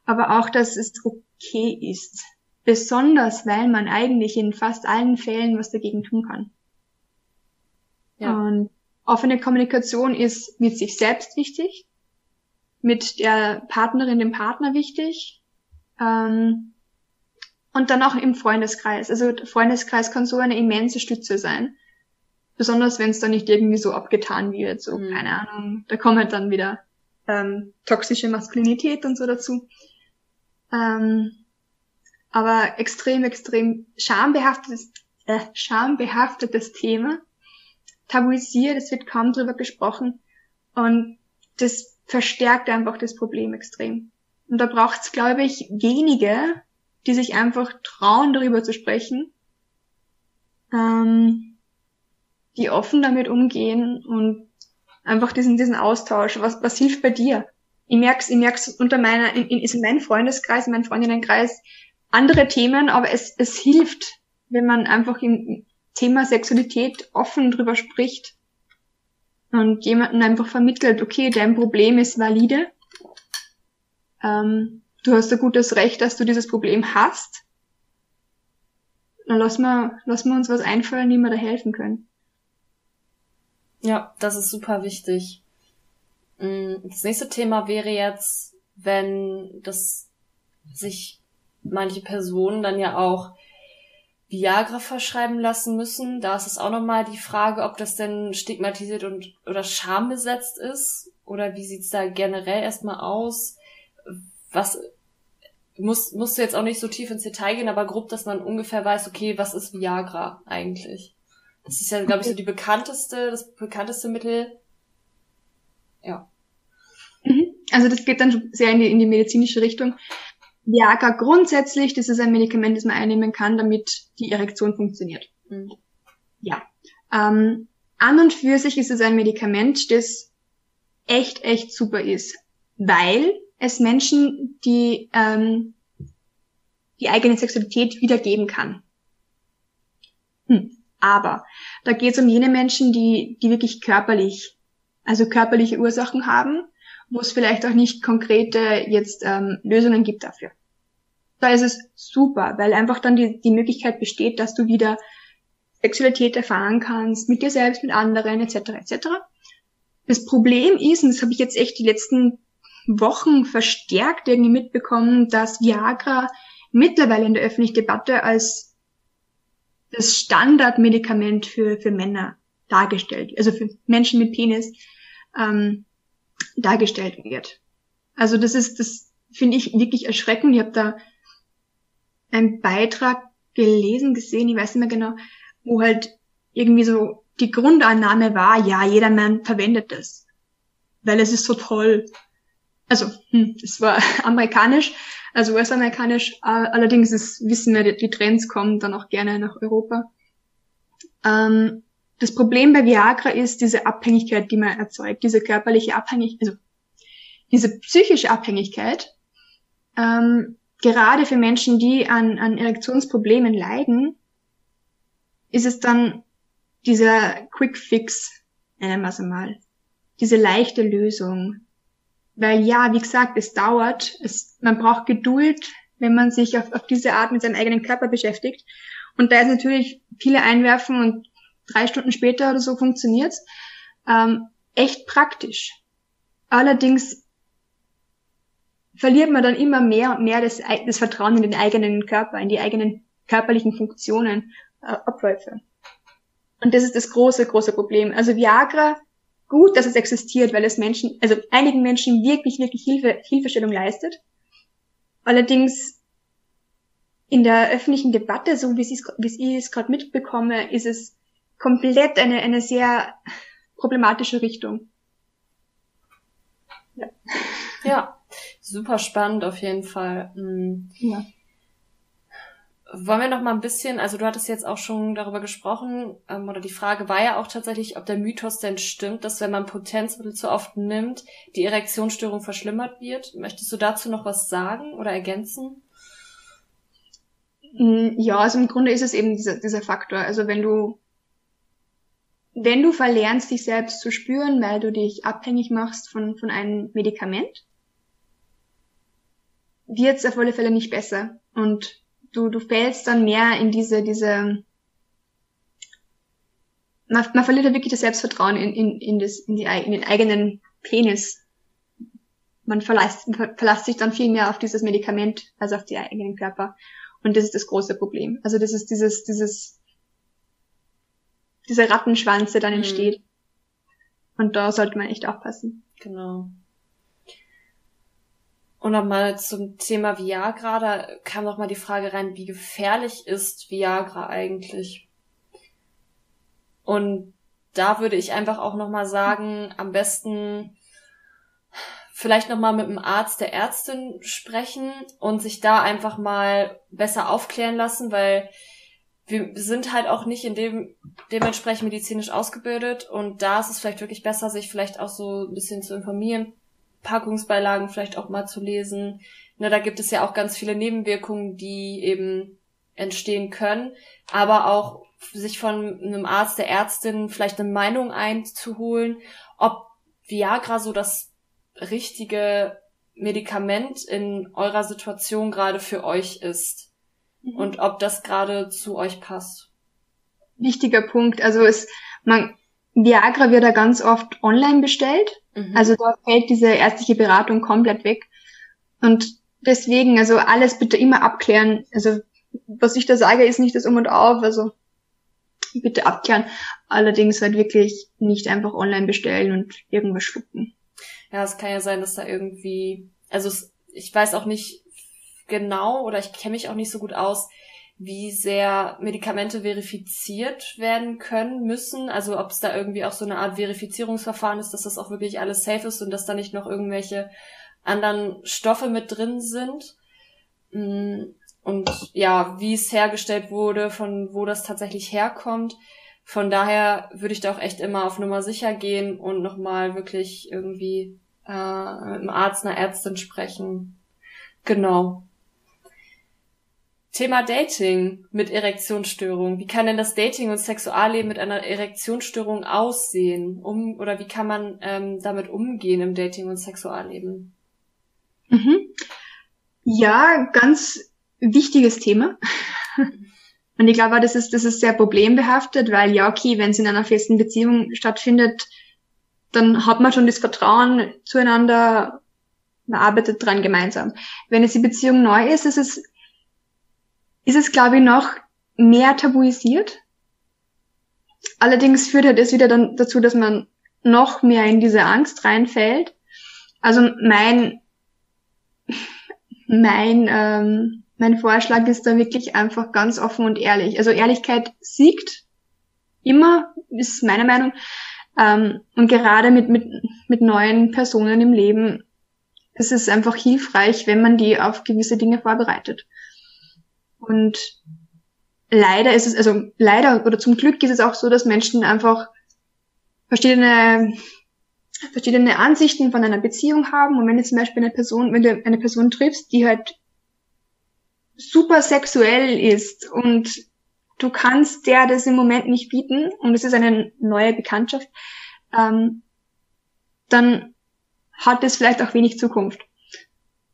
aber auch, dass es okay ist. Besonders, weil man eigentlich in fast allen Fällen was dagegen tun kann. Ja. Und offene Kommunikation ist mit sich selbst wichtig, mit der Partnerin, dem Partner wichtig, ähm, und dann auch im Freundeskreis. Also Freundeskreis kann so eine immense Stütze sein. Besonders wenn es dann nicht irgendwie so abgetan wird, so, mhm. keine Ahnung, da kommt halt dann wieder ähm, toxische Maskulinität und so dazu. Ähm, aber extrem, extrem schambehaftetes, äh, schambehaftetes Thema. Tabuisiert, es wird kaum drüber gesprochen. Und das verstärkt einfach das Problem extrem. Und da braucht es, glaube ich, wenige, die sich einfach trauen, darüber zu sprechen. Ähm, die offen damit umgehen und einfach diesen, diesen Austausch. Was, was hilft bei dir? Ich merk's, ich merk's unter meiner, in, in, in meinem Freundeskreis, in meinem Freundinnenkreis andere Themen, aber es, es hilft, wenn man einfach im Thema Sexualität offen drüber spricht und jemanden einfach vermittelt, okay, dein Problem ist valide. Ähm, du hast ein gutes Recht, dass du dieses Problem hast. Dann lass mal, lass mal uns was einfallen, wie wir da helfen können. Ja, das ist super wichtig. Mm, das nächste Thema wäre jetzt, wenn das sich manche Personen dann ja auch Viagra verschreiben lassen müssen. Da ist es auch nochmal die Frage, ob das denn stigmatisiert und oder schambesetzt ist. Oder wie sieht's da generell erstmal aus? Was muss, musst du jetzt auch nicht so tief ins Detail gehen, aber grob, dass man ungefähr weiß, okay, was ist Viagra eigentlich? Das ist ja, glaube ich, so die bekannteste, das bekannteste Mittel. Ja. Mhm. Also das geht dann sehr in die, in die medizinische Richtung. Viagra grundsätzlich, das ist ein Medikament, das man einnehmen kann, damit die Erektion funktioniert. Mhm. Ja. Ähm, an und für sich ist es ein Medikament, das echt, echt super ist, weil es Menschen die ähm, die eigene Sexualität wiedergeben kann. Hm. Aber da geht es um jene Menschen, die, die wirklich körperlich, also körperliche Ursachen haben, wo es vielleicht auch nicht konkrete jetzt ähm, Lösungen gibt dafür. Da ist es super, weil einfach dann die, die Möglichkeit besteht, dass du wieder Sexualität erfahren kannst, mit dir selbst, mit anderen, etc. etc. Das Problem ist, und das habe ich jetzt echt die letzten Wochen verstärkt irgendwie mitbekommen, dass Viagra mittlerweile in der öffentlichen Debatte als das Standardmedikament für, für Männer dargestellt, also für Menschen mit Penis ähm, dargestellt wird. Also das ist, das finde ich wirklich erschreckend. Ich habe da einen Beitrag gelesen, gesehen, ich weiß nicht mehr genau, wo halt irgendwie so die Grundannahme war, ja, jeder Mann verwendet das, weil es ist so toll. Also, hm, das war (laughs) amerikanisch, also US-amerikanisch. Äh, allerdings ist, wissen wir, die Trends kommen dann auch gerne nach Europa. Ähm, das Problem bei Viagra ist diese Abhängigkeit, die man erzeugt, diese körperliche Abhängigkeit, also diese psychische Abhängigkeit. Ähm, gerade für Menschen, die an, an Erektionsproblemen leiden, ist es dann dieser Quick Fix, nennen wir es einmal. Diese leichte Lösung. Weil ja, wie gesagt, es dauert, es, man braucht Geduld, wenn man sich auf, auf diese Art mit seinem eigenen Körper beschäftigt. Und da ist natürlich viele einwerfen und drei Stunden später oder so funktioniert's. Ähm, echt praktisch. Allerdings verliert man dann immer mehr und mehr das, das Vertrauen in den eigenen Körper, in die eigenen körperlichen Funktionen, äh, Abläufe. Und das ist das große, große Problem. Also Viagra, gut, dass es existiert, weil es Menschen, also einigen Menschen wirklich, wirklich Hilfe, Hilfestellung leistet. Allerdings in der öffentlichen Debatte, so wie, ich es gerade mitbekomme, ist es komplett eine, eine sehr problematische Richtung. Ja. ja, super spannend auf jeden Fall. Mhm. Ja. Wollen wir noch mal ein bisschen, also du hattest jetzt auch schon darüber gesprochen, ähm, oder die Frage war ja auch tatsächlich, ob der Mythos denn stimmt, dass wenn man Potenzmittel zu oft nimmt, die Erektionsstörung verschlimmert wird. Möchtest du dazu noch was sagen oder ergänzen? Mm, ja, also im Grunde ist es eben dieser, dieser Faktor. Also wenn du, wenn du verlernst, dich selbst zu spüren, weil du dich abhängig machst von, von einem Medikament, wird es auf alle Fälle nicht besser. Und du, du fällst dann mehr in diese, diese, man, man verliert ja wirklich das Selbstvertrauen in, in, in, das, in, die, in den eigenen Penis. Man verlässt, verlässt sich dann viel mehr auf dieses Medikament als auf die eigenen Körper. Und das ist das große Problem. Also das ist dieses, dieses, dieser Rattenschwanz, der dann mhm. entsteht. Und da sollte man echt aufpassen. Genau. Und nochmal zum Thema Viagra, da kam noch mal die Frage rein, wie gefährlich ist Viagra eigentlich? Und da würde ich einfach auch noch mal sagen, am besten vielleicht noch mal mit dem Arzt der Ärztin sprechen und sich da einfach mal besser aufklären lassen, weil wir sind halt auch nicht in dem dementsprechend medizinisch ausgebildet und da ist es vielleicht wirklich besser, sich vielleicht auch so ein bisschen zu informieren, Packungsbeilagen vielleicht auch mal zu lesen. Ne, da gibt es ja auch ganz viele Nebenwirkungen, die eben entstehen können, aber auch sich von einem Arzt, der Ärztin vielleicht eine Meinung einzuholen, ob Viagra so das richtige Medikament in eurer Situation gerade für euch ist mhm. und ob das gerade zu euch passt. Wichtiger Punkt. Also es, man, Viagra wird da ganz oft online bestellt. Mhm. Also da fällt diese ärztliche Beratung komplett weg. Und deswegen, also alles bitte immer abklären. Also was ich da sage, ist nicht das Um und Auf. Also bitte abklären. Allerdings halt wirklich nicht einfach online bestellen und irgendwas schlucken. Ja, es kann ja sein, dass da irgendwie, also es, ich weiß auch nicht genau oder ich kenne mich auch nicht so gut aus, wie sehr Medikamente verifiziert werden können müssen. Also ob es da irgendwie auch so eine Art Verifizierungsverfahren ist, dass das auch wirklich alles safe ist und dass da nicht noch irgendwelche anderen Stoffe mit drin sind. Mm, und ja, wie es hergestellt wurde, von wo das tatsächlich herkommt. Von daher würde ich da auch echt immer auf Nummer sicher gehen und nochmal wirklich irgendwie äh, mit einem Arzt, einer Ärztin sprechen. Genau. Thema Dating mit Erektionsstörung. Wie kann denn das Dating und Sexualleben mit einer Erektionsstörung aussehen? Um, oder wie kann man ähm, damit umgehen im Dating und Sexualleben? Mhm. Ja, ganz wichtiges Thema. (laughs) Und ich glaube, das ist, das ist sehr problembehaftet, weil ja, okay, wenn es in einer festen Beziehung stattfindet, dann hat man schon das Vertrauen zueinander, man arbeitet dran gemeinsam. Wenn es die Beziehung neu ist, ist es ist es, glaube ich, noch mehr tabuisiert. Allerdings führt halt das wieder dann dazu, dass man noch mehr in diese Angst reinfällt. Also mein, mein, ähm, mein Vorschlag ist da wirklich einfach ganz offen und ehrlich. Also Ehrlichkeit siegt immer, ist meine Meinung. Ähm, und gerade mit, mit, mit neuen Personen im Leben ist es einfach hilfreich, wenn man die auf gewisse Dinge vorbereitet. Und leider ist es, also leider oder zum Glück ist es auch so, dass Menschen einfach verschiedene verschiedene Ansichten von einer Beziehung haben und wenn du zum Beispiel eine Person, wenn du eine Person triffst, die halt super sexuell ist und du kannst der das im Moment nicht bieten und es ist eine neue Bekanntschaft, ähm, dann hat es vielleicht auch wenig Zukunft.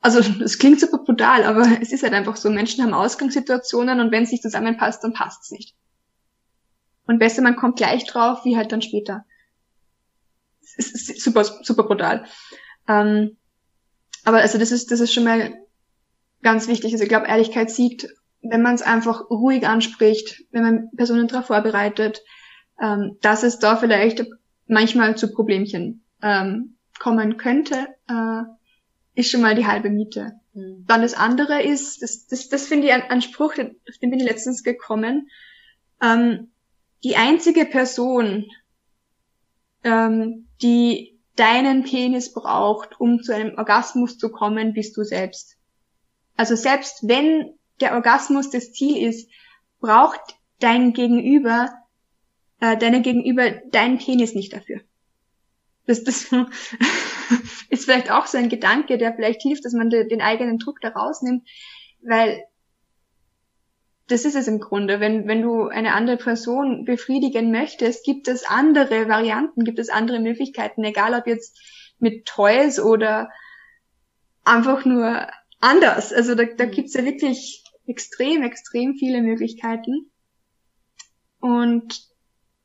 Also es klingt super brutal, aber es ist halt einfach so. Menschen haben Ausgangssituationen und wenn es nicht zusammenpasst, dann passt es nicht. Und besser, man kommt gleich drauf, wie halt dann später. Es ist super, super brutal. Ähm, aber also das ist, das ist schon mal ganz wichtig. Also ich glaube, Ehrlichkeit siegt, wenn man es einfach ruhig anspricht, wenn man Personen darauf vorbereitet, ähm, dass es da vielleicht manchmal zu Problemchen ähm, kommen könnte, äh, ist schon mal die halbe Miete. Mhm. Dann das andere ist, das, das, das finde ich ein, ein Spruch, auf den bin ich letztens gekommen. Ähm, die einzige Person, ähm, die deinen Penis braucht, um zu einem Orgasmus zu kommen, bist du selbst. Also selbst wenn der Orgasmus das Ziel ist, braucht dein Gegenüber, äh, deine Gegenüber deinen Penis nicht dafür. Das, das (laughs) ist vielleicht auch so ein Gedanke, der vielleicht hilft, dass man den eigenen Druck da rausnimmt, weil das ist es im Grunde. Wenn, wenn du eine andere Person befriedigen möchtest, gibt es andere Varianten, gibt es andere Möglichkeiten, egal ob jetzt mit Toys oder einfach nur anders. Also da, da gibt's ja wirklich extrem, extrem viele Möglichkeiten. Und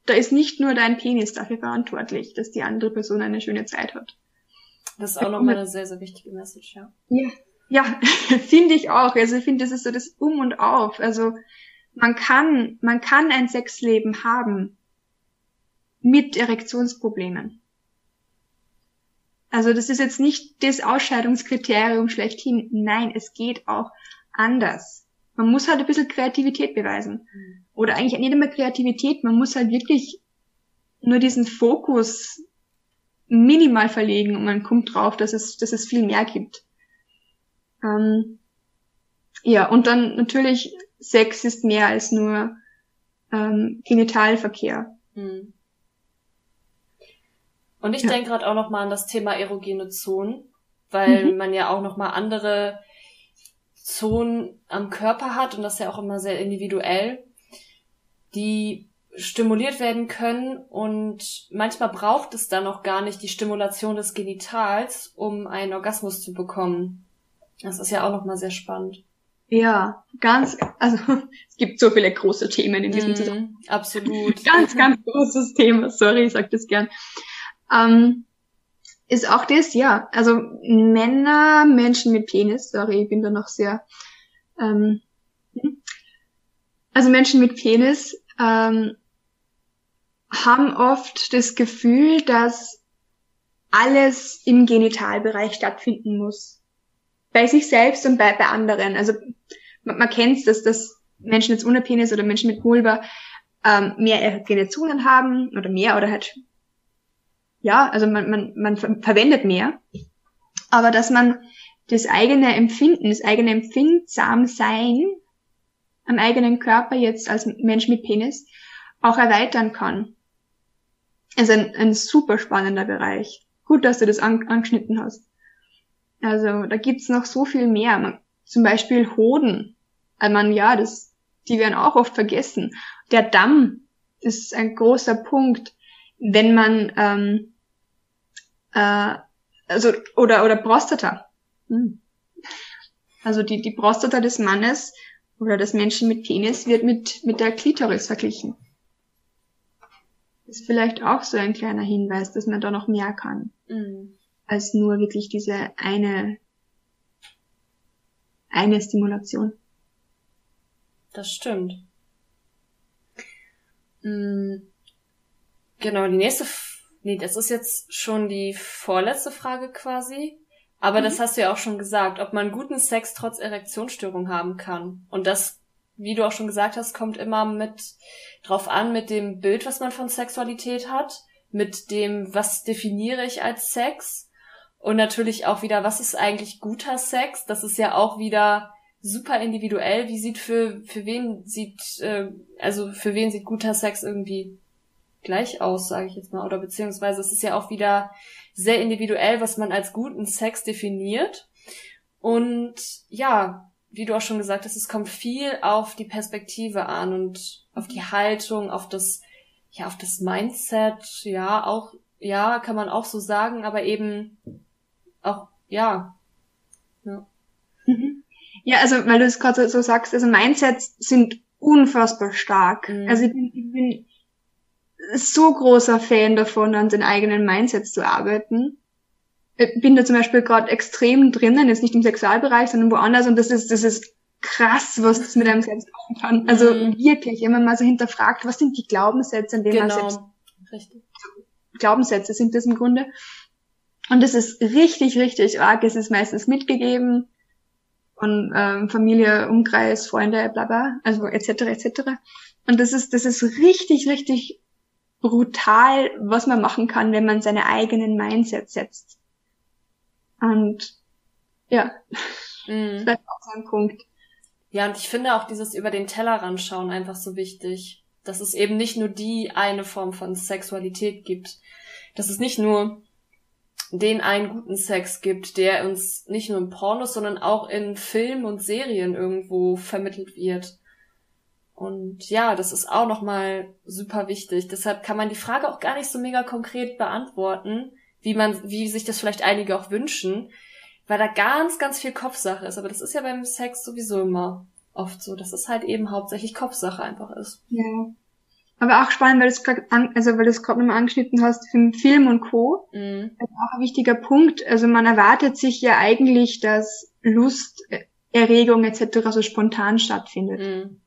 da ist nicht nur dein Penis dafür verantwortlich, dass die andere Person eine schöne Zeit hat. Das ist auch nochmal eine sehr, sehr wichtige Message, ja. Ja, ja (laughs) finde ich auch. Also ich finde, das ist so das Um und Auf. Also man kann, man kann ein Sexleben haben mit Erektionsproblemen. Also das ist jetzt nicht das Ausscheidungskriterium schlechthin. Nein, es geht auch anders. Man muss halt ein bisschen Kreativität beweisen. Oder eigentlich nicht immer Kreativität, man muss halt wirklich nur diesen Fokus minimal verlegen und man kommt drauf, dass es, dass es viel mehr gibt. Ähm, ja, und dann natürlich, Sex ist mehr als nur ähm, Genitalverkehr. Mhm. Und ich ja. denke gerade auch noch mal an das Thema erogene Zonen, weil mhm. man ja auch noch mal andere Zonen am Körper hat und das ist ja auch immer sehr individuell, die stimuliert werden können und manchmal braucht es dann auch gar nicht die Stimulation des Genitals, um einen Orgasmus zu bekommen. Das ist ja auch noch mal sehr spannend. Ja, ganz, also (laughs) es gibt so viele große Themen in diesem mm, Zusammenhang. Absolut. (laughs) ganz, ganz großes Thema. Sorry, ich sag das gern. Ähm, ist auch das, ja. Also Männer, Menschen mit Penis, sorry, ich bin da noch sehr. Ähm, hm. also Menschen mit Penis ähm, haben oft das Gefühl, dass alles im Genitalbereich stattfinden muss. Bei sich selbst und bei, bei anderen. Also man, man kennt es, dass, dass Menschen jetzt ohne Penis oder Menschen mit Vulva ähm, mehr Erektionen haben oder mehr oder halt ja, also man, man, man ver verwendet mehr, aber dass man das eigene Empfinden, das eigene Empfindsamsein am eigenen Körper jetzt als Mensch mit Penis auch erweitern kann. ist ein, ein super spannender Bereich. Gut, dass du das an, angeschnitten hast. Also da gibt's noch so viel mehr. Man, zum Beispiel Hoden. Also man, ja, das, die werden auch oft vergessen. Der Damm ist ein großer Punkt wenn man ähm, äh, also oder oder Prostata. Hm. Also die die Prostata des Mannes oder des Menschen mit Penis wird mit mit der Klitoris verglichen. Ist vielleicht auch so ein kleiner Hinweis, dass man da noch mehr kann mhm. als nur wirklich diese eine eine Stimulation. Das stimmt. Mhm. Genau, die nächste, nee, das ist jetzt schon die vorletzte Frage quasi. Aber mhm. das hast du ja auch schon gesagt, ob man guten Sex trotz Erektionsstörung haben kann. Und das, wie du auch schon gesagt hast, kommt immer mit drauf an, mit dem Bild, was man von Sexualität hat, mit dem, was definiere ich als Sex und natürlich auch wieder, was ist eigentlich guter Sex? Das ist ja auch wieder super individuell. Wie sieht für für wen sieht äh, also für wen sieht guter Sex irgendwie gleich aus, sage ich jetzt mal. Oder beziehungsweise es ist ja auch wieder sehr individuell, was man als guten Sex definiert. Und ja, wie du auch schon gesagt hast, es kommt viel auf die Perspektive an und auf die Haltung, auf das, ja, auf das Mindset, ja, auch, ja, kann man auch so sagen, aber eben auch, ja. Ja, mhm. ja also, weil du es gerade so sagst, also Mindsets sind unfassbar stark. Mhm. Also ich bin, ich bin so großer Fan davon, an den eigenen Mindsets zu arbeiten. Ich bin da zum Beispiel gerade extrem drinnen, jetzt nicht im Sexualbereich, sondern woanders und das ist, das ist krass, was das mit einem selbst machen kann. Also mhm. wirklich, wenn man mal so hinterfragt, was sind die Glaubenssätze, in denen genau. man selbst Richtig. Glaubenssätze sind das im Grunde. Und das ist richtig, richtig arg. Es ist meistens mitgegeben von ähm, Familie, Umkreis, Freunde, bla bla, also etc. etc. Und das ist, das ist richtig, richtig brutal, was man machen kann, wenn man seine eigenen Mindset setzt. Und ja, mhm. das ist auch so ein Punkt. Ja, und ich finde auch dieses über den Tellerrand schauen einfach so wichtig. Dass es eben nicht nur die eine Form von Sexualität gibt. Dass es nicht nur den einen guten Sex gibt, der uns nicht nur in Pornos, sondern auch in Filmen und Serien irgendwo vermittelt wird. Und ja, das ist auch nochmal super wichtig. Deshalb kann man die Frage auch gar nicht so mega konkret beantworten, wie man, wie sich das vielleicht einige auch wünschen, weil da ganz, ganz viel Kopfsache ist. Aber das ist ja beim Sex sowieso immer oft so, dass es halt eben hauptsächlich Kopfsache einfach ist. Ja. Aber auch spannend, weil du es gerade, also weil du es gerade nochmal angeschnitten hast, für Film und Co. Mhm. Das ist auch ein wichtiger Punkt. Also man erwartet sich ja eigentlich, dass Lust, Erregung etc. so spontan stattfindet. Mhm.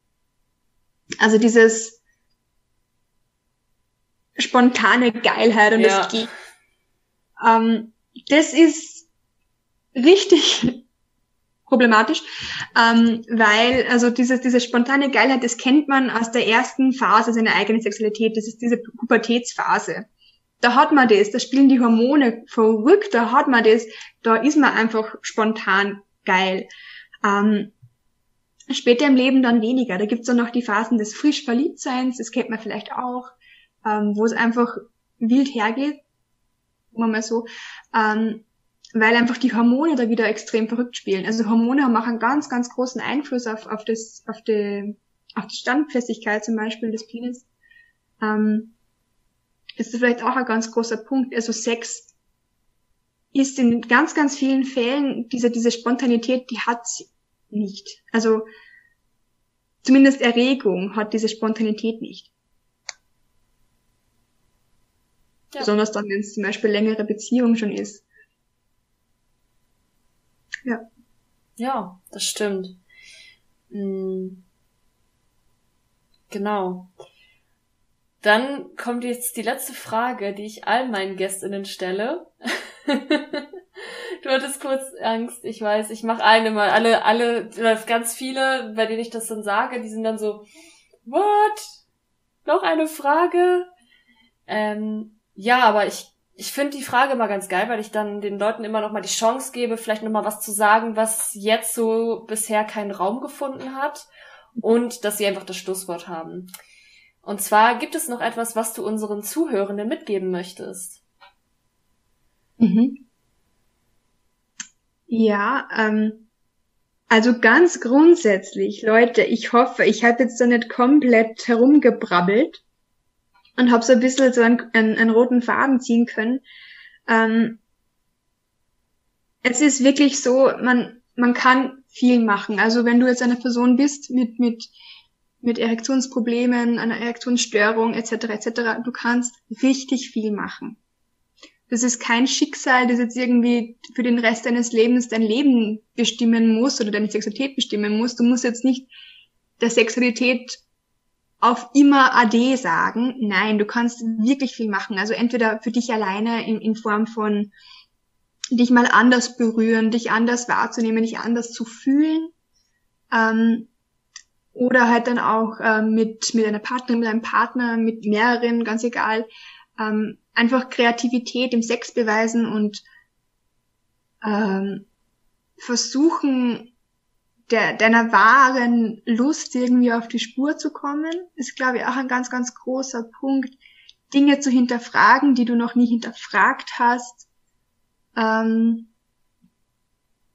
Also dieses spontane Geilheit und ja. das geht. Ähm, das ist richtig (laughs) problematisch, ähm, weil also dieses, diese spontane Geilheit, das kennt man aus der ersten Phase seiner eigenen Sexualität, das ist diese Pubertätsphase. Da hat man das, da spielen die Hormone verrückt, da hat man das, da ist man einfach spontan geil. Ähm, Später im Leben dann weniger. Da gibt's dann noch die Phasen des frisch Verliebtseins, das kennt man vielleicht auch, ähm, wo es einfach wild hergeht, sagen wir mal so, ähm, weil einfach die Hormone da wieder extrem verrückt spielen. Also Hormone haben auch einen ganz, ganz großen Einfluss auf, auf, das, auf, die, auf die Standfestigkeit zum Beispiel des Penis. Ähm, ist vielleicht auch ein ganz großer Punkt. Also Sex ist in ganz, ganz vielen Fällen diese, diese Spontanität, die hat nicht. Also zumindest Erregung hat diese Spontanität nicht. Ja. Besonders dann, wenn es zum Beispiel längere Beziehung schon ist. Ja. Ja, das stimmt. Mhm. Genau. Dann kommt jetzt die letzte Frage, die ich all meinen Gästinnen stelle. (laughs) Du hattest kurz Angst, ich weiß, ich mache eine mal. Alle, alle, ganz viele, bei denen ich das dann sage, die sind dann so, what? Noch eine Frage? Ähm, ja, aber ich, ich finde die Frage immer ganz geil, weil ich dann den Leuten immer noch mal die Chance gebe, vielleicht noch mal was zu sagen, was jetzt so bisher keinen Raum gefunden hat und dass sie einfach das Schlusswort haben. Und zwar gibt es noch etwas, was du unseren Zuhörenden mitgeben möchtest. Mhm. Ja, ähm, also ganz grundsätzlich, Leute, ich hoffe, ich habe jetzt da nicht komplett herumgebrabbelt und habe so ein bisschen so einen, einen, einen roten Faden ziehen können. Ähm, es ist wirklich so, man, man kann viel machen. Also wenn du jetzt eine Person bist mit, mit, mit Erektionsproblemen, einer Erektionsstörung etc. etc., du kannst richtig viel machen. Das ist kein Schicksal, das jetzt irgendwie für den Rest deines Lebens dein Leben bestimmen muss oder deine Sexualität bestimmen muss. Du musst jetzt nicht der Sexualität auf immer Ade sagen. Nein, du kannst wirklich viel machen. Also entweder für dich alleine in, in Form von dich mal anders berühren, dich anders wahrzunehmen, dich anders zu fühlen. Ähm, oder halt dann auch äh, mit, mit einer Partnerin, mit einem Partner, mit mehreren, ganz egal, ähm, einfach Kreativität im Sex beweisen und ähm, versuchen, der, deiner wahren Lust irgendwie auf die Spur zu kommen, ist, glaube ich, auch ein ganz, ganz großer Punkt. Dinge zu hinterfragen, die du noch nie hinterfragt hast. Ähm,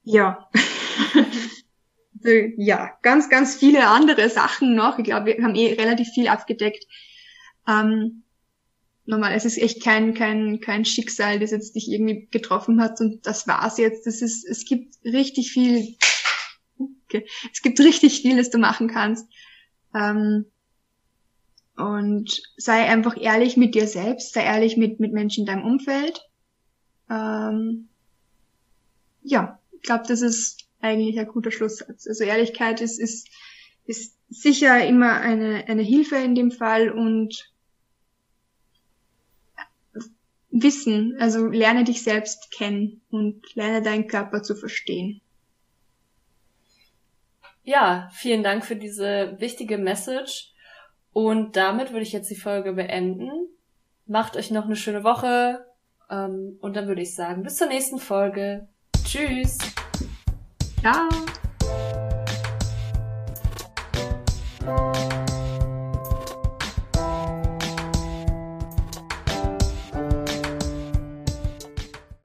ja. (laughs) ja, ganz, ganz viele andere Sachen noch. Ich glaube, wir haben eh relativ viel abgedeckt. Ähm, nochmal, es ist echt kein, kein, kein Schicksal, das jetzt dich irgendwie getroffen hat und das war's jetzt. Das ist, es gibt richtig viel, okay, es gibt richtig viel, das du machen kannst. Ähm, und sei einfach ehrlich mit dir selbst, sei ehrlich mit, mit Menschen in deinem Umfeld. Ähm, ja, ich glaube, das ist eigentlich ein guter Schlusssatz. Also Ehrlichkeit ist, ist, ist sicher immer eine, eine Hilfe in dem Fall und Wissen, also lerne dich selbst kennen und lerne deinen Körper zu verstehen. Ja, vielen Dank für diese wichtige Message. Und damit würde ich jetzt die Folge beenden. Macht euch noch eine schöne Woche. Ähm, und dann würde ich sagen, bis zur nächsten Folge. Tschüss. Ciao.